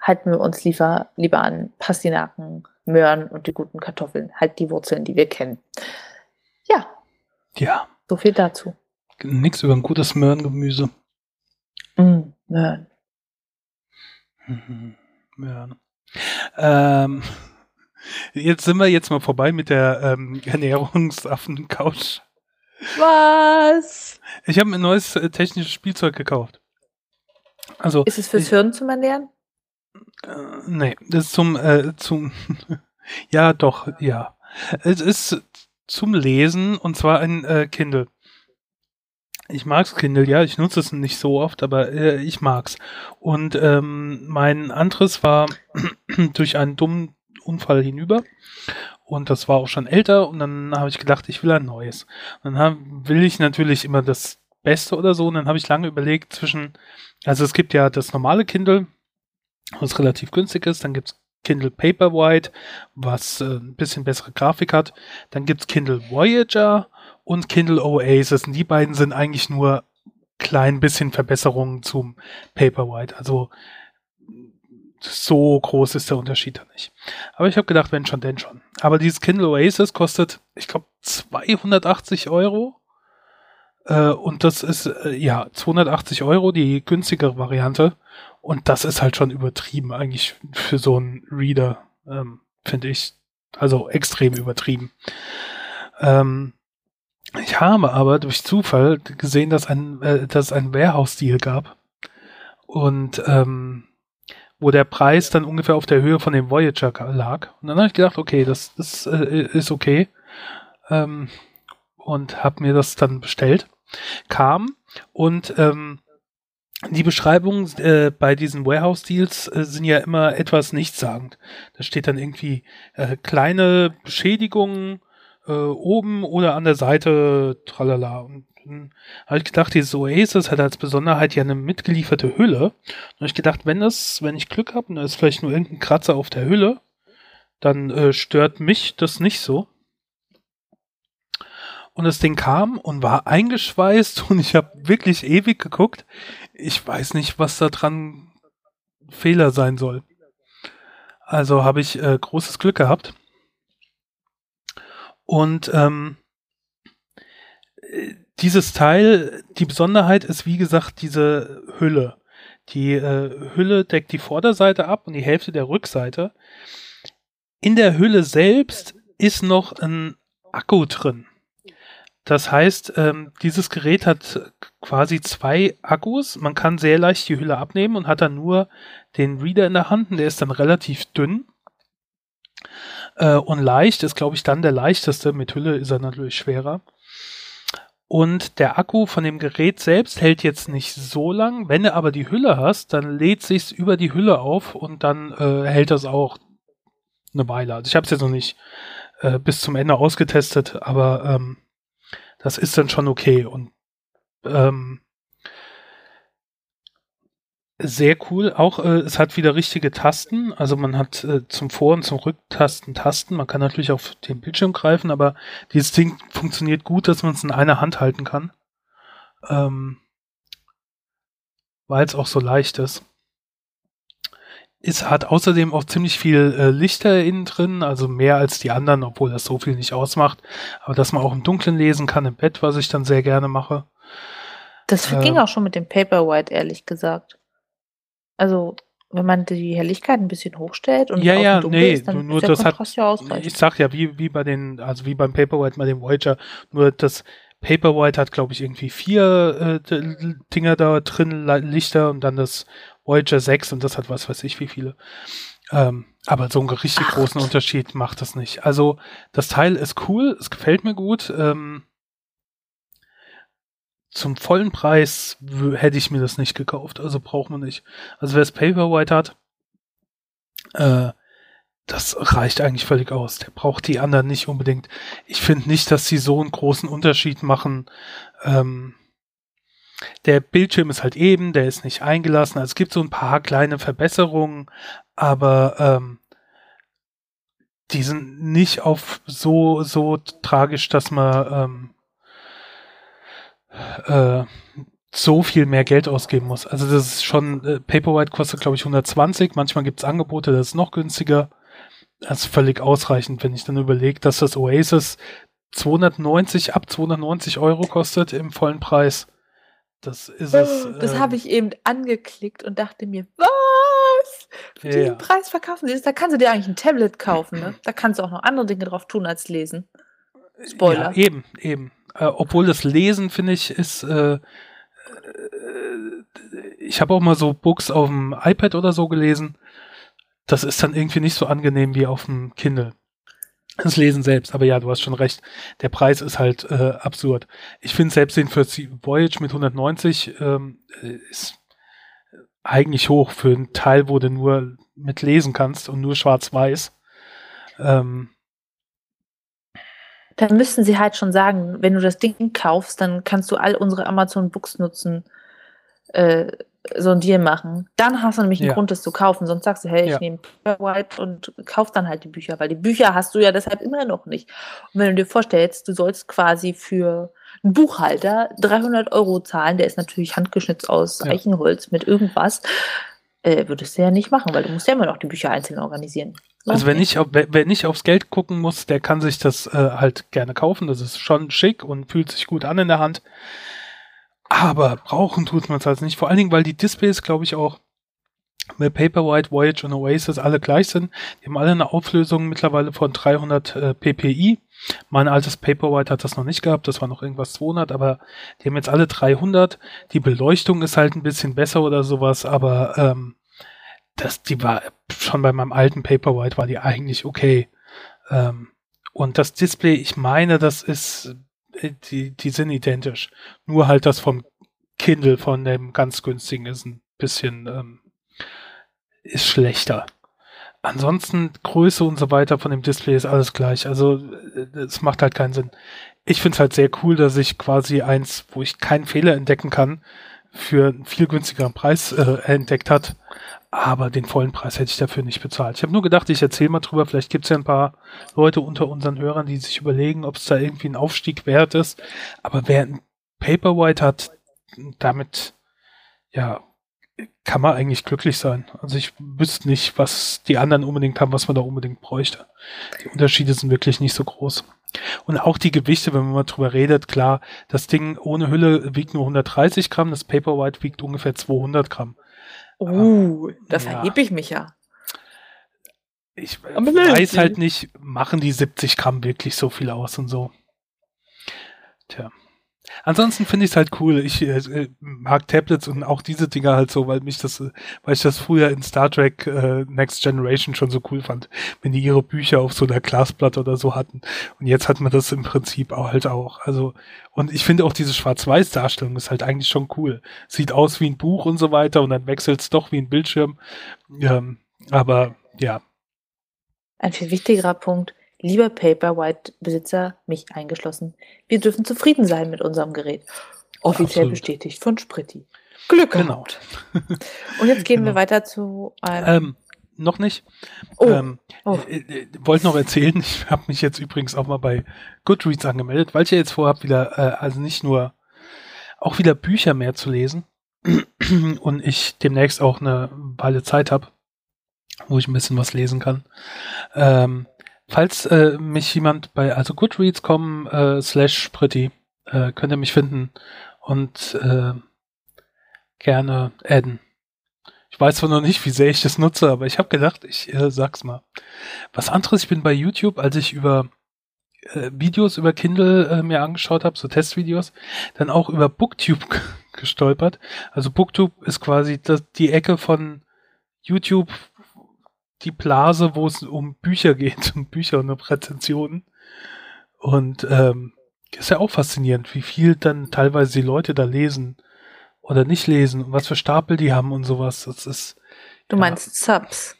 Halten wir uns lieber, lieber an Pastinaken, Möhren und die guten Kartoffeln. Halt die Wurzeln, die wir kennen. Ja. Ja. So viel dazu. Nichts über ein gutes Möhrengemüse. Mm, Möhren. Mhm, Möhren. Ähm, jetzt sind wir jetzt mal vorbei mit der ähm, Ernährungsaffen-Couch. Was? Ich habe ein neues äh, technisches Spielzeug gekauft. Also, ist es fürs ich, Hirn zum Ernähren? Äh, nee, das ist zum, äh, zum, ja, doch, ja. Es ist zum Lesen und zwar ein äh, Kindle. Ich mag's Kindle, ja, ich nutze es nicht so oft, aber äh, ich mag's. Und ähm, mein anderes war durch einen dummen Unfall hinüber und das war auch schon älter und dann habe ich gedacht, ich will ein neues. Und dann hab, will ich natürlich immer das Beste oder so und dann habe ich lange überlegt zwischen, also es gibt ja das normale Kindle, was relativ günstig ist, dann gibt's Kindle Paperwhite, was äh, ein bisschen bessere Grafik hat. Dann gibt's Kindle Voyager und Kindle Oasis. Und die beiden sind eigentlich nur klein bisschen Verbesserungen zum Paperwhite. Also so groß ist der Unterschied da nicht. Aber ich habe gedacht, wenn schon, denn schon. Aber dieses Kindle Oasis kostet, ich glaube, 280 Euro. Äh, und das ist, äh, ja, 280 Euro, die günstigere Variante. Und das ist halt schon übertrieben, eigentlich für so einen Reader, ähm, finde ich. Also extrem übertrieben. Ähm, ich habe aber durch Zufall gesehen, dass, ein, äh, dass es einen Warehouse-Deal gab. Und ähm, wo der Preis dann ungefähr auf der Höhe von dem Voyager lag. Und dann habe ich gedacht, okay, das, das äh, ist okay. Ähm, und habe mir das dann bestellt. Kam und ähm, die Beschreibungen äh, bei diesen Warehouse-Deals äh, sind ja immer etwas nichtssagend. Da steht dann irgendwie äh, kleine Beschädigungen äh, oben oder an der Seite, tralala. Und habe ich gedacht, dieses Oasis hat als Besonderheit ja eine mitgelieferte Hülle. Und ich gedacht, wenn das, wenn ich Glück habe, und da ist vielleicht nur irgendein Kratzer auf der Hülle, dann äh, stört mich das nicht so und das Ding kam und war eingeschweißt und ich habe wirklich ewig geguckt. Ich weiß nicht, was da dran Fehler sein soll. Also habe ich äh, großes Glück gehabt. Und ähm, dieses Teil, die Besonderheit ist wie gesagt diese Hülle. Die äh, Hülle deckt die Vorderseite ab und die Hälfte der Rückseite. In der Hülle selbst ist noch ein Akku drin. Das heißt, ähm, dieses Gerät hat quasi zwei Akkus. Man kann sehr leicht die Hülle abnehmen und hat dann nur den Reader in der Hand. Und der ist dann relativ dünn äh, und leicht. Ist, glaube ich, dann der leichteste. Mit Hülle ist er natürlich schwerer. Und der Akku von dem Gerät selbst hält jetzt nicht so lang. Wenn du aber die Hülle hast, dann lädt sich's über die Hülle auf und dann äh, hält das auch eine Weile. Also ich habe es jetzt noch nicht äh, bis zum Ende ausgetestet, aber ähm, das ist dann schon okay. Und ähm, sehr cool. Auch äh, es hat wieder richtige Tasten. Also man hat äh, zum Vor- und zum Rücktasten Tasten. Man kann natürlich auf den Bildschirm greifen, aber dieses Ding funktioniert gut, dass man es in einer Hand halten kann. Ähm, weil es auch so leicht ist. Es hat außerdem auch ziemlich viel äh, Lichter innen drin, also mehr als die anderen, obwohl das so viel nicht ausmacht. Aber dass man auch im Dunkeln lesen kann im Bett, was ich dann sehr gerne mache. Das Ähm. ging auch schon mit dem Paperwhite, ehrlich gesagt. Also, wenn man die Helligkeit ein bisschen hochstellt und Ja, ja, dunkel nee, ist, dann nur- ist das hat- Kontrast ja ausreichend. Ich sag ja, wie, wie bei den, also wie beim Paperwhite bei dem Voyager, nur das Paperwhite hat, glaube ich, irgendwie vier äh, Dinger da drin, Lichter und dann das Voyager 6 und das hat was weiß ich wie viele. Ähm, aber so einen richtig Acht. großen Unterschied macht das nicht. Also das Teil ist cool, es gefällt mir gut. Ähm, zum vollen Preis hätte ich mir das nicht gekauft, also braucht man nicht. Also wer das Paperwhite hat, äh, das reicht eigentlich völlig aus. Der braucht die anderen nicht unbedingt. Ich finde nicht, dass sie so einen großen Unterschied machen. Ähm, der Bildschirm ist halt eben, der ist nicht eingelassen. Also es gibt so ein paar kleine Verbesserungen, aber ähm, die sind nicht auf so so tragisch, dass man ähm, äh, so viel mehr Geld ausgeben muss. Also das ist schon, äh, Paperwhite kostet glaube ich 120, manchmal gibt es Angebote, das ist noch günstiger. Das ist völlig ausreichend, wenn ich dann überlege, dass das Oasis 290 ab 290 Euro kostet im vollen Preis. Das ist es. Oh, das ähm, habe ich eben angeklickt und dachte mir, was? Für Ja, diesen. Preis verkaufen sie das? Da kannst du dir eigentlich ein Tablet kaufen, ne? Da kannst du auch noch andere Dinge drauf tun als lesen. Spoiler. Ja, eben, eben. Äh, obwohl das Lesen, finde ich, ist. Äh, äh, ich habe auch mal so Books auf dem iPad oder so gelesen. Das ist dann irgendwie nicht so angenehm wie auf dem Kindle. Das Lesen selbst, aber ja, du hast schon recht. Der Preis ist halt äh, absurd. Ich finde selbst den für Voyage mit 190 ähm, äh, ist eigentlich hoch für einen Teil, wo du nur mit lesen kannst und nur schwarz-weiß. Ähm, Dann müssten sie halt schon sagen, wenn du das Ding kaufst, dann kannst du all unsere Amazon Books nutzen, äh, so ein Deal machen. Dann hast du nämlich einen Ja. Grund, das zu kaufen. Sonst sagst du, hey, ich Ja. nehme White und kauf dann halt die Bücher, weil die Bücher hast du ja deshalb immer noch nicht. Und wenn du dir vorstellst, du sollst quasi für einen Buchhalter 300 Euro zahlen, der ist natürlich handgeschnitzt aus Ja. Eichenholz mit irgendwas, äh, würdest du ja nicht machen, weil du musst ja immer noch die Bücher einzeln organisieren. So, Also wenn ich, wer nicht aufs Geld gucken muss, der kann sich das äh, halt gerne kaufen. Das ist schon schick und fühlt sich gut an in der Hand. Aber brauchen tut man es halt nicht. Vor allen Dingen, weil die Displays, glaube ich, auch bei Paperwhite, Voyage und Oasis alle gleich sind. Die haben alle eine Auflösung mittlerweile von 300 äh, ppi. Mein altes Paperwhite hat das noch nicht gehabt, das war noch irgendwas 200, aber die haben jetzt alle 300. Die Beleuchtung ist halt ein bisschen besser oder sowas, aber ähm, das, die war schon bei meinem alten Paperwhite war die eigentlich okay. Ähm, und das Display, ich meine, das ist, äh, die, die sind identisch. Nur halt das vom Kindle, von dem ganz günstigen, ist ein bisschen, ähm, ist schlechter. Ansonsten Größe und so weiter von dem Display ist alles gleich. Also äh, es macht halt keinen Sinn. Ich finde es halt sehr cool, dass ich quasi eins, wo ich keinen Fehler entdecken kann, für einen viel günstigeren Preis äh, entdeckt hat. Aber den vollen Preis hätte ich dafür nicht bezahlt. Ich habe nur gedacht, ich erzähle mal drüber. Vielleicht gibt es ja ein paar Leute unter unseren Hörern, die sich überlegen, ob es da irgendwie ein Aufstieg wert ist. Aber wer ein Paperwhite hat, damit, ja, kann man eigentlich glücklich sein. Also ich wüsste nicht, was die anderen unbedingt haben, was man da unbedingt bräuchte. Die Unterschiede sind wirklich nicht so groß. Und auch die Gewichte, wenn man mal drüber redet, klar, das Ding ohne Hülle wiegt nur 130 Gramm, das Paperwhite wiegt ungefähr 200 Gramm. Uh, da Ja. verhebe ich mich ja. Ich Aber weiß wirklich? halt nicht, machen die 70 Gramm wirklich so viel aus und so. Tja. Ansonsten finde ich es halt cool. Ich äh, mag Tablets und auch diese Dinger halt so, weil mich das, äh, weil ich das früher in Star Trek äh, Next Generation schon so cool fand, wenn die ihre Bücher auf so einer Glasplatte oder so hatten. Und jetzt hat man das im Prinzip auch halt auch. Also, und ich finde auch diese Schwarz-Weiß-Darstellung ist halt eigentlich schon cool. Sieht aus wie ein Buch und so weiter und dann wechselt es doch wie ein Bildschirm. Ähm, aber ja, Ein viel wichtigerer Punkt, lieber Paperwhite-Besitzer, mich eingeschlossen, wir dürfen zufrieden sein mit unserem Gerät. Offiziell Absolut. bestätigt von Spritti. Glück Genau. gehabt. Und jetzt gehen wir Genau. weiter zu einem. Ähm, noch nicht. oh, Ähm, oh. äh, äh, wollte noch erzählen, ich habe mich jetzt übrigens auch mal bei Goodreads angemeldet, weil ich ja jetzt vorhabe, wieder, äh, also nicht nur, auch wieder Bücher mehr zu lesen und ich demnächst auch eine Weile Zeit habe, wo ich ein bisschen was lesen kann. Ähm, falls äh, mich jemand bei, also Goodreads.com äh, slash pretty, äh, könnt ihr mich finden und äh, gerne adden. Ich weiß zwar noch nicht, wie sehr ich das nutze, aber ich habe gedacht, ich äh, sag's mal. Was anderes, ich bin bei YouTube, als ich über äh, Videos über Kindle äh, mir angeschaut habe, so Testvideos, dann auch über Booktube gestolpert. Also Booktube ist quasi das, die Ecke von YouTube, die Blase, wo es um Bücher geht, um Bücher und um Rezensionen. Und ähm, ist ja auch faszinierend, wie viel dann teilweise die Leute da lesen oder nicht lesen und was für Stapel die haben und sowas. Das ist du ja. meinst Subs.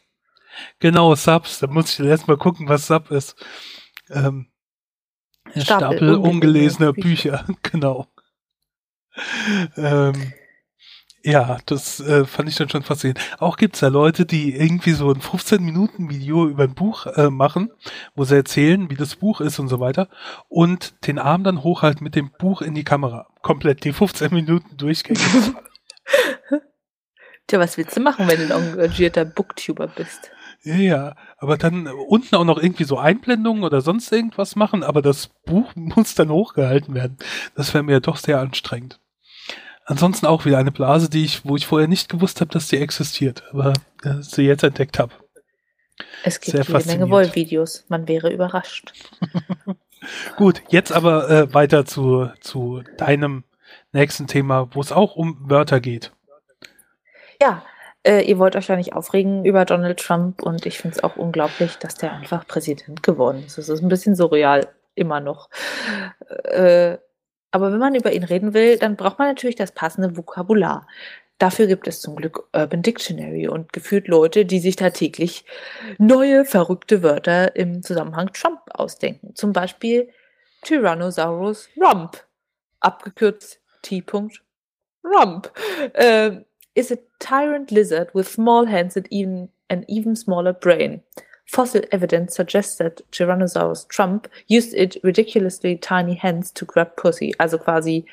Genau, Subs. Da muss ich erst mal gucken, was Sub ist. Ähm, ein Stapel Stapel, ungelesener ungelesener Bücher, genau. ähm, ja, das äh, fand ich dann schon faszinierend. Auch gibt's da Leute, die irgendwie so ein 15-Minuten-Video über ein Buch äh, machen, wo sie erzählen, wie das Buch ist und so weiter, und den Arm dann hochhalten mit dem Buch in die Kamera. Komplett die 15 Minuten durchgängig. Tja, was willst du machen, wenn du ein engagierter Booktuber bist? Ja, ja, aber dann unten auch noch irgendwie so Einblendungen oder sonst irgendwas machen, aber das Buch muss dann hochgehalten werden. Das wäre mir doch sehr anstrengend. Ansonsten auch wieder eine Blase, die ich, wo ich vorher nicht gewusst habe, dass die existiert, aber äh, sie jetzt entdeckt habe. Es gibt Sehr jede Menge. Wollvideos. Man wäre überrascht. Gut, jetzt aber äh, weiter zu, zu deinem nächsten Thema, wo es auch um Wörter geht. Ja, äh, ihr wollt euch ja nicht aufregen über Donald Trump und ich finde es auch unglaublich, dass der einfach Präsident geworden ist. Das ist ein bisschen surreal, immer noch. Äh, aber wenn man über ihn reden will, dann braucht man natürlich das passende Vokabular. Dafür gibt es zum Glück Urban Dictionary und gefühlt Leute, die sich da täglich neue, verrückte Wörter im Zusammenhang Trump ausdenken. Zum Beispiel Tyrannosaurus Rump, abgekürzt T.Rump. Äh, is a tyrant lizard with small hands and even an even smaller brain. Fossil evidence suggests that Tyrannosaurus Trump used its ridiculously tiny hands to grab pussy. Also quasi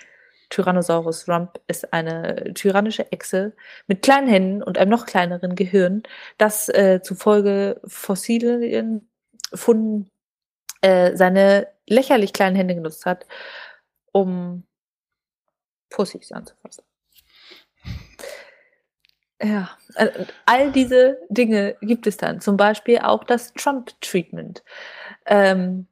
Tyrannosaurus Rump ist eine tyrannische Echse mit kleinen Händen und einem noch kleineren Gehirn, das äh, zufolge Fossilien Funden äh, seine lächerlich kleinen Hände genutzt hat, um Pussys anzufassen. Ja, äh, all diese Dinge gibt es dann. Zum Beispiel auch das Trump-Treatment. Ähm,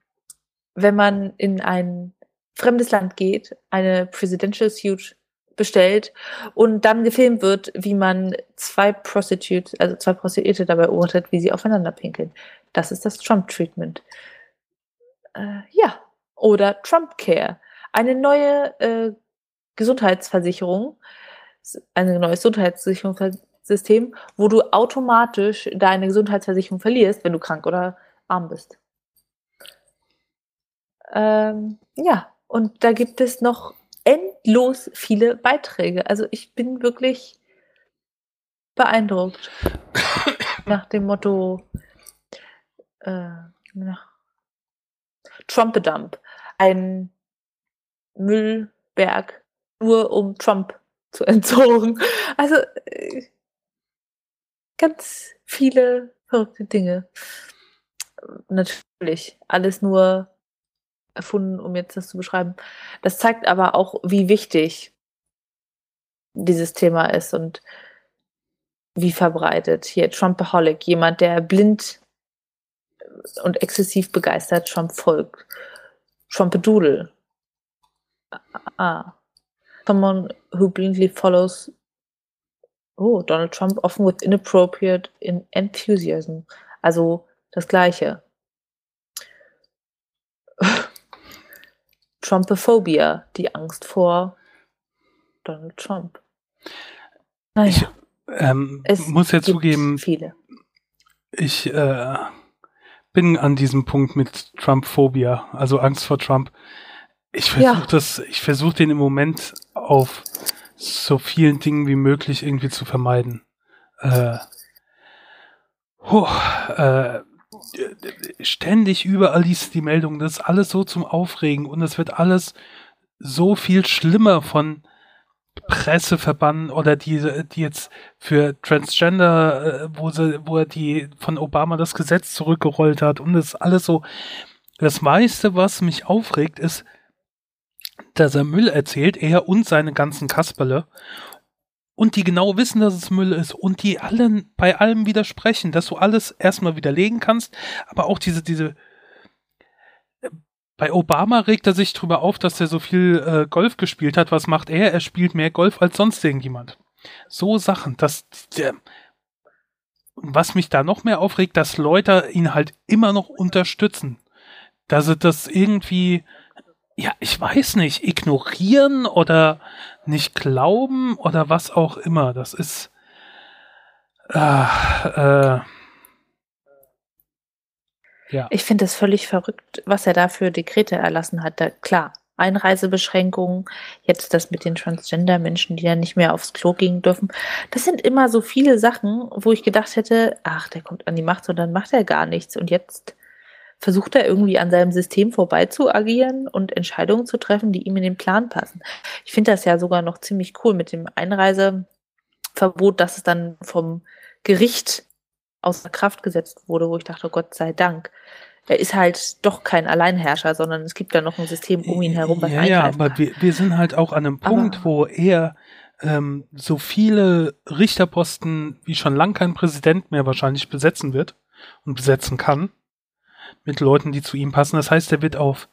wenn man in ein fremdes Land geht, eine Presidential Suite bestellt und dann gefilmt wird, wie man zwei Prostitutes, also zwei Prostituierte dabei beobachtet, wie sie aufeinander pinkeln. Das ist das Trump-Treatment. Äh, ja, oder Trump Care. Eine neue äh, Gesundheitsversicherung, ein neues Gesundheitsversicherungssystem, wo du automatisch deine Gesundheitsversicherung verlierst, wenn du krank oder arm bist. Ähm, ja, und da gibt es noch endlos viele Beiträge. Also ich bin wirklich beeindruckt. Nach dem Motto äh, nach Trumpedump. Ein Müllberg nur um Trump zu entsorgen. Also äh, ganz viele verrückte Dinge. Natürlich, alles nur erfunden, um jetzt das zu beschreiben. Das zeigt aber auch, wie wichtig dieses Thema ist und wie verbreitet. Hier Trumpaholic, jemand, der blind und exzessiv begeistert Trump folgt. Trumpedoodle. Ah. Someone who blindly follows oh, Donald Trump often with inappropriate in enthusiasm. Also das Gleiche. Trumpophobia, die Angst vor Donald Trump. Naja, Ich ähm, es muss ja zugeben, viele. ich äh, bin an diesem Punkt mit Trump-Phobia, also Angst vor Trump. Ich versuche Ja. das, ich versuche den im Moment auf so vielen Dingen wie möglich irgendwie zu vermeiden. Äh, oh, äh, ständig überall liest die Meldung, das ist alles so zum Aufregen und es wird alles so viel schlimmer von Presseverband oder die, die jetzt für Transgender, äh, wo sie, wo er die von Obama das Gesetz zurückgerollt hat und das alles so. Das meiste, was mich aufregt, ist, dass er Müll erzählt, er und seine ganzen Kasperle und die genau wissen, dass es Müll ist und die allen bei allem widersprechen, dass du alles erstmal widerlegen kannst, aber auch diese, diese bei Obama regt er sich drüber auf, dass er so viel äh, Golf gespielt hat. Was macht er? Er spielt mehr Golf als sonst irgendjemand. So Sachen, dass der, was mich da noch mehr aufregt, dass Leute ihn halt immer noch unterstützen. Dass sie das irgendwie, ja, ich weiß nicht, ignorieren oder nicht glauben oder was auch immer. Das ist, äh, äh, ja. Ich finde es völlig verrückt, was er da für Dekrete erlassen hat. Da, klar, Einreisebeschränkungen, jetzt das mit den Transgender-Menschen, die ja nicht mehr aufs Klo gehen dürfen. Das sind immer so viele Sachen, wo ich gedacht hätte, ach, der kommt an die Macht und dann macht er gar nichts. Und jetzt versucht er irgendwie an seinem System vorbei zu agieren und Entscheidungen zu treffen, die ihm in den Plan passen. Ich finde das ja sogar noch ziemlich cool mit dem Einreiseverbot, dass es dann vom Gericht außer Kraft gesetzt wurde, wo ich dachte, Gott sei Dank. Er ist halt doch kein Alleinherrscher, sondern es gibt da noch ein System um ihn herum, was Ja, ja, aber wir, wir sind halt auch an einem Punkt, aber wo er ähm, so viele Richterposten wie schon lang kein Präsident mehr wahrscheinlich besetzen wird und besetzen kann mit Leuten, die zu ihm passen. Das heißt, er wird auf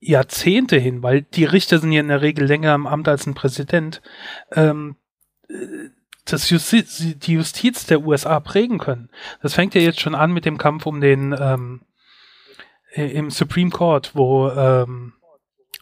Jahrzehnte hin, weil die Richter sind ja in der Regel länger im Amt als ein Präsident, ähm, äh, das Justiz, die Justiz der USA prägen können. Das fängt ja jetzt schon an mit dem Kampf um den ähm, im Supreme Court, wo ähm,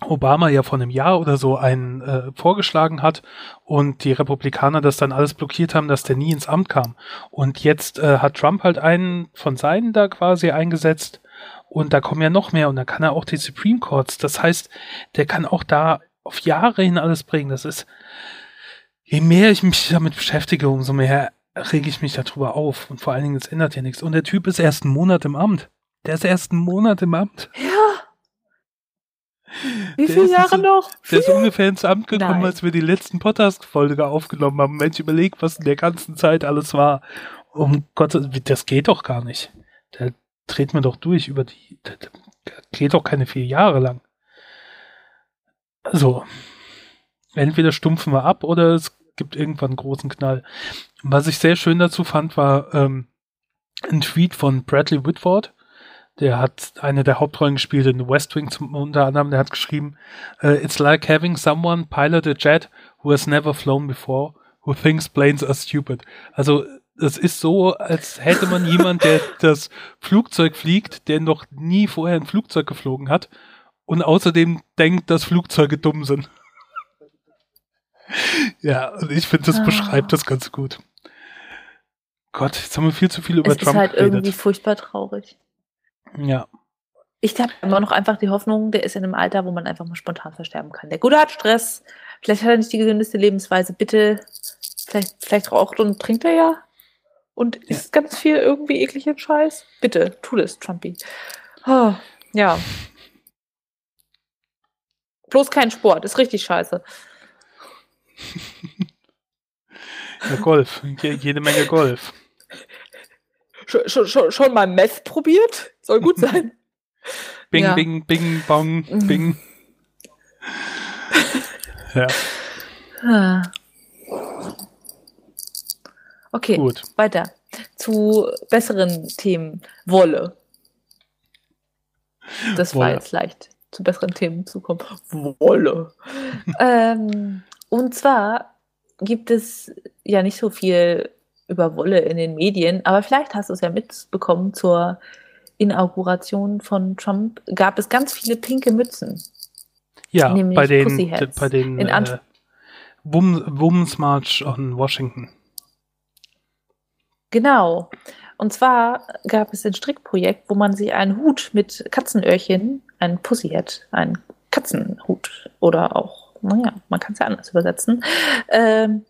Obama ja vor einem Jahr oder so einen äh, vorgeschlagen hat und die Republikaner das dann alles blockiert haben, dass der nie ins Amt kam. Und jetzt äh, hat Trump halt einen von seinen da quasi eingesetzt und da kommen ja noch mehr und dann kann er auch die Supreme Courts. Das heißt, der kann auch da auf Jahre hin alles bringen. Das ist je mehr ich mich damit beschäftige, umso mehr rege ich mich darüber auf. Und vor allen Dingen, es ändert ja nichts. Und der Typ ist erst einen Monat im Amt. Der ist erst einen Monat im Amt. Wie der viele Jahre so, noch? Der ist ungefähr ins Amt gekommen, Nein. als wir die letzten Podcast-Folge aufgenommen haben. Wenn ich überlege, was in der ganzen Zeit alles war. Um Gott, das geht doch gar nicht. Der dreht mir doch durch über die. Der geht doch keine vier Jahre lang. Also, entweder stumpfen wir ab oder es gibt irgendwann einen großen Knall. Was ich sehr schön dazu fand, war ähm, ein Tweet von Bradley Whitford. Der hat eine der Hauptrollen gespielt in West Wing zum, unter anderem. Der hat geschrieben, uh, It's like having someone pilot a jet who has never flown before, who thinks planes are stupid. Also es ist so, als hätte man jemand, der das Flugzeug fliegt, der noch nie vorher ein Flugzeug geflogen hat und außerdem denkt, dass Flugzeuge dumm sind ja, und ich finde, das ah. beschreibt das ganz gut. Gott, jetzt haben wir viel zu viel über es Trump geredet. ist halt irgendwie furchtbar traurig. Ja. Ich habe immer noch einfach die Hoffnung, der ist in einem Alter, wo man einfach mal spontan versterben kann. Der Gute hat Stress, vielleicht hat er nicht die gesündeste Lebensweise. Bitte, vielleicht, vielleicht raucht und trinkt er ja und ja. isst ganz viel irgendwie ekligen Scheiß. Bitte, tu das, Trumpy. Oh, ja. Bloß kein Sport, ist richtig scheiße. ja, Golf. Jede Menge Golf. Schon, schon, schon, mal Meth probiert? Soll gut sein. Bing, ja. bing, bing, bong, bing. ja. Ah. Okay, Gut. weiter. Zu besseren Themen. Wolle. Das Wolle. war jetzt leicht, zu besseren Themen zu kommen. Wolle. ähm, und zwar gibt es ja nicht so viel über Wolle in den Medien, aber vielleicht hast du es ja mitbekommen, zur Inauguration von Trump gab es ganz viele pinke Mützen. Ja, bei den, bei den in äh, Women's March on Washington. Genau. Und zwar gab es ein Strickprojekt, wo man sich einen Hut mit Katzenöhrchen, ein Pussyhead, einen Katzenhut oder auch naja, man kann es ja anders übersetzen, ähm,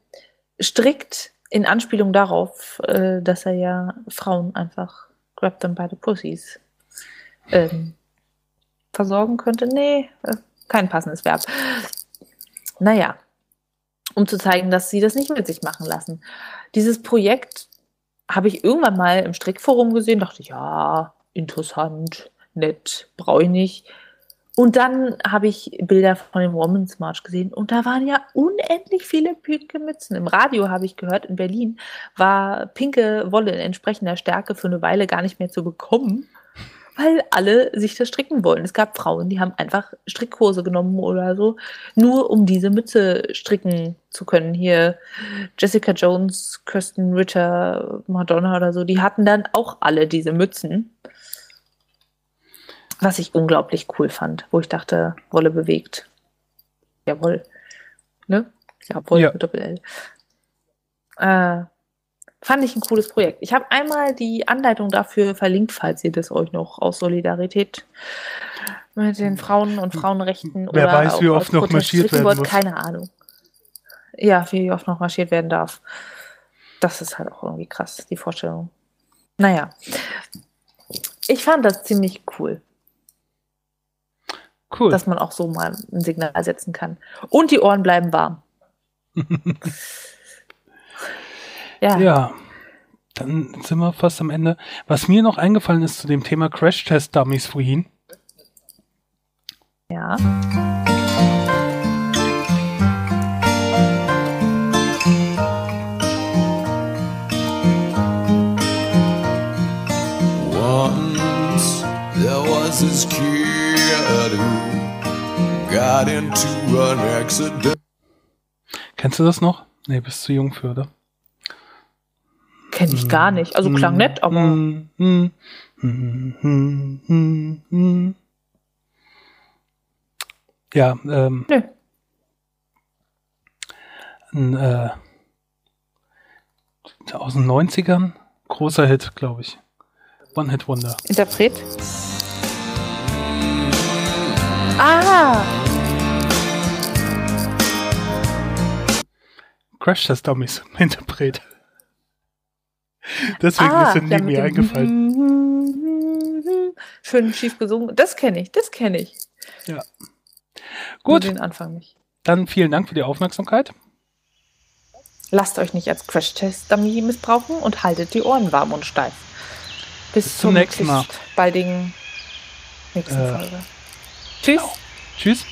strikt in Anspielung darauf, äh, dass er ja Frauen einfach grab them by the pussies ähm, versorgen könnte. Nee, äh, kein passendes Verb. Naja, um zu zeigen, dass sie das nicht mit sich machen lassen. Dieses Projekt habe ich irgendwann mal im Strickforum gesehen, dachte ich, ja, interessant, nett, brauche ich nicht. Und dann habe ich Bilder von dem Women's March gesehen und da waren ja unendlich viele pinke Mützen. Im Radio habe ich gehört, in Berlin war pinke Wolle in entsprechender Stärke für eine Weile gar nicht mehr zu bekommen, weil alle sich das stricken wollen. Es gab Frauen, die haben einfach Strickkurse genommen oder so, nur um diese Mütze stricken zu können. Hier Jessica Jones, Kirsten Ritter, Madonna oder so, die hatten dann auch alle diese Mützen was ich unglaublich cool fand, wo ich dachte, Wolle bewegt. Jawohl. Ne? Jawohl, ja. Doppel-L. Äh, fand ich ein cooles Projekt. Ich habe einmal die Anleitung dafür verlinkt, falls ihr das euch noch aus Solidarität mit den Frauen und Frauenrechten Wer oder weiß, wie oft noch marschiert werden muss. Keine Ahnung. Ja, wie oft noch marschiert werden darf. Das ist halt auch irgendwie krass, die Vorstellung. Naja. Ich fand das ziemlich cool. Cool. Dass man auch so mal ein Signal setzen kann. Und die Ohren bleiben warm. ja. Ja. Dann sind wir fast am Ende. Was mir noch eingefallen ist zu dem Thema Crash-Test-Dummies vorhin. Ja. Once there was this who got into an accident. Kennst du das noch? Nee, bist zu jung für, oder? Kenn ich gar nicht. Also klang nett, aber. Ja, ähm. Nö. Ein, äh, aus den 90ern. Großer Hit, glaube ich. One-Hit-Wonder. Interpret? Ah! Crash Test Dummies Interpret. Deswegen ah, ist ja, mir eingefallen. Schön schief gesungen. Das kenne ich, das kenne ich. Ja. Gut. Den Anfang nicht. Dann vielen Dank für die Aufmerksamkeit. Lasst euch nicht als Crash Test Dummy missbrauchen und haltet die Ohren warm und steif. Bis, Bis zum nächsten Mal. baldigen nächsten äh. Folge. Tschüss. Tschüss.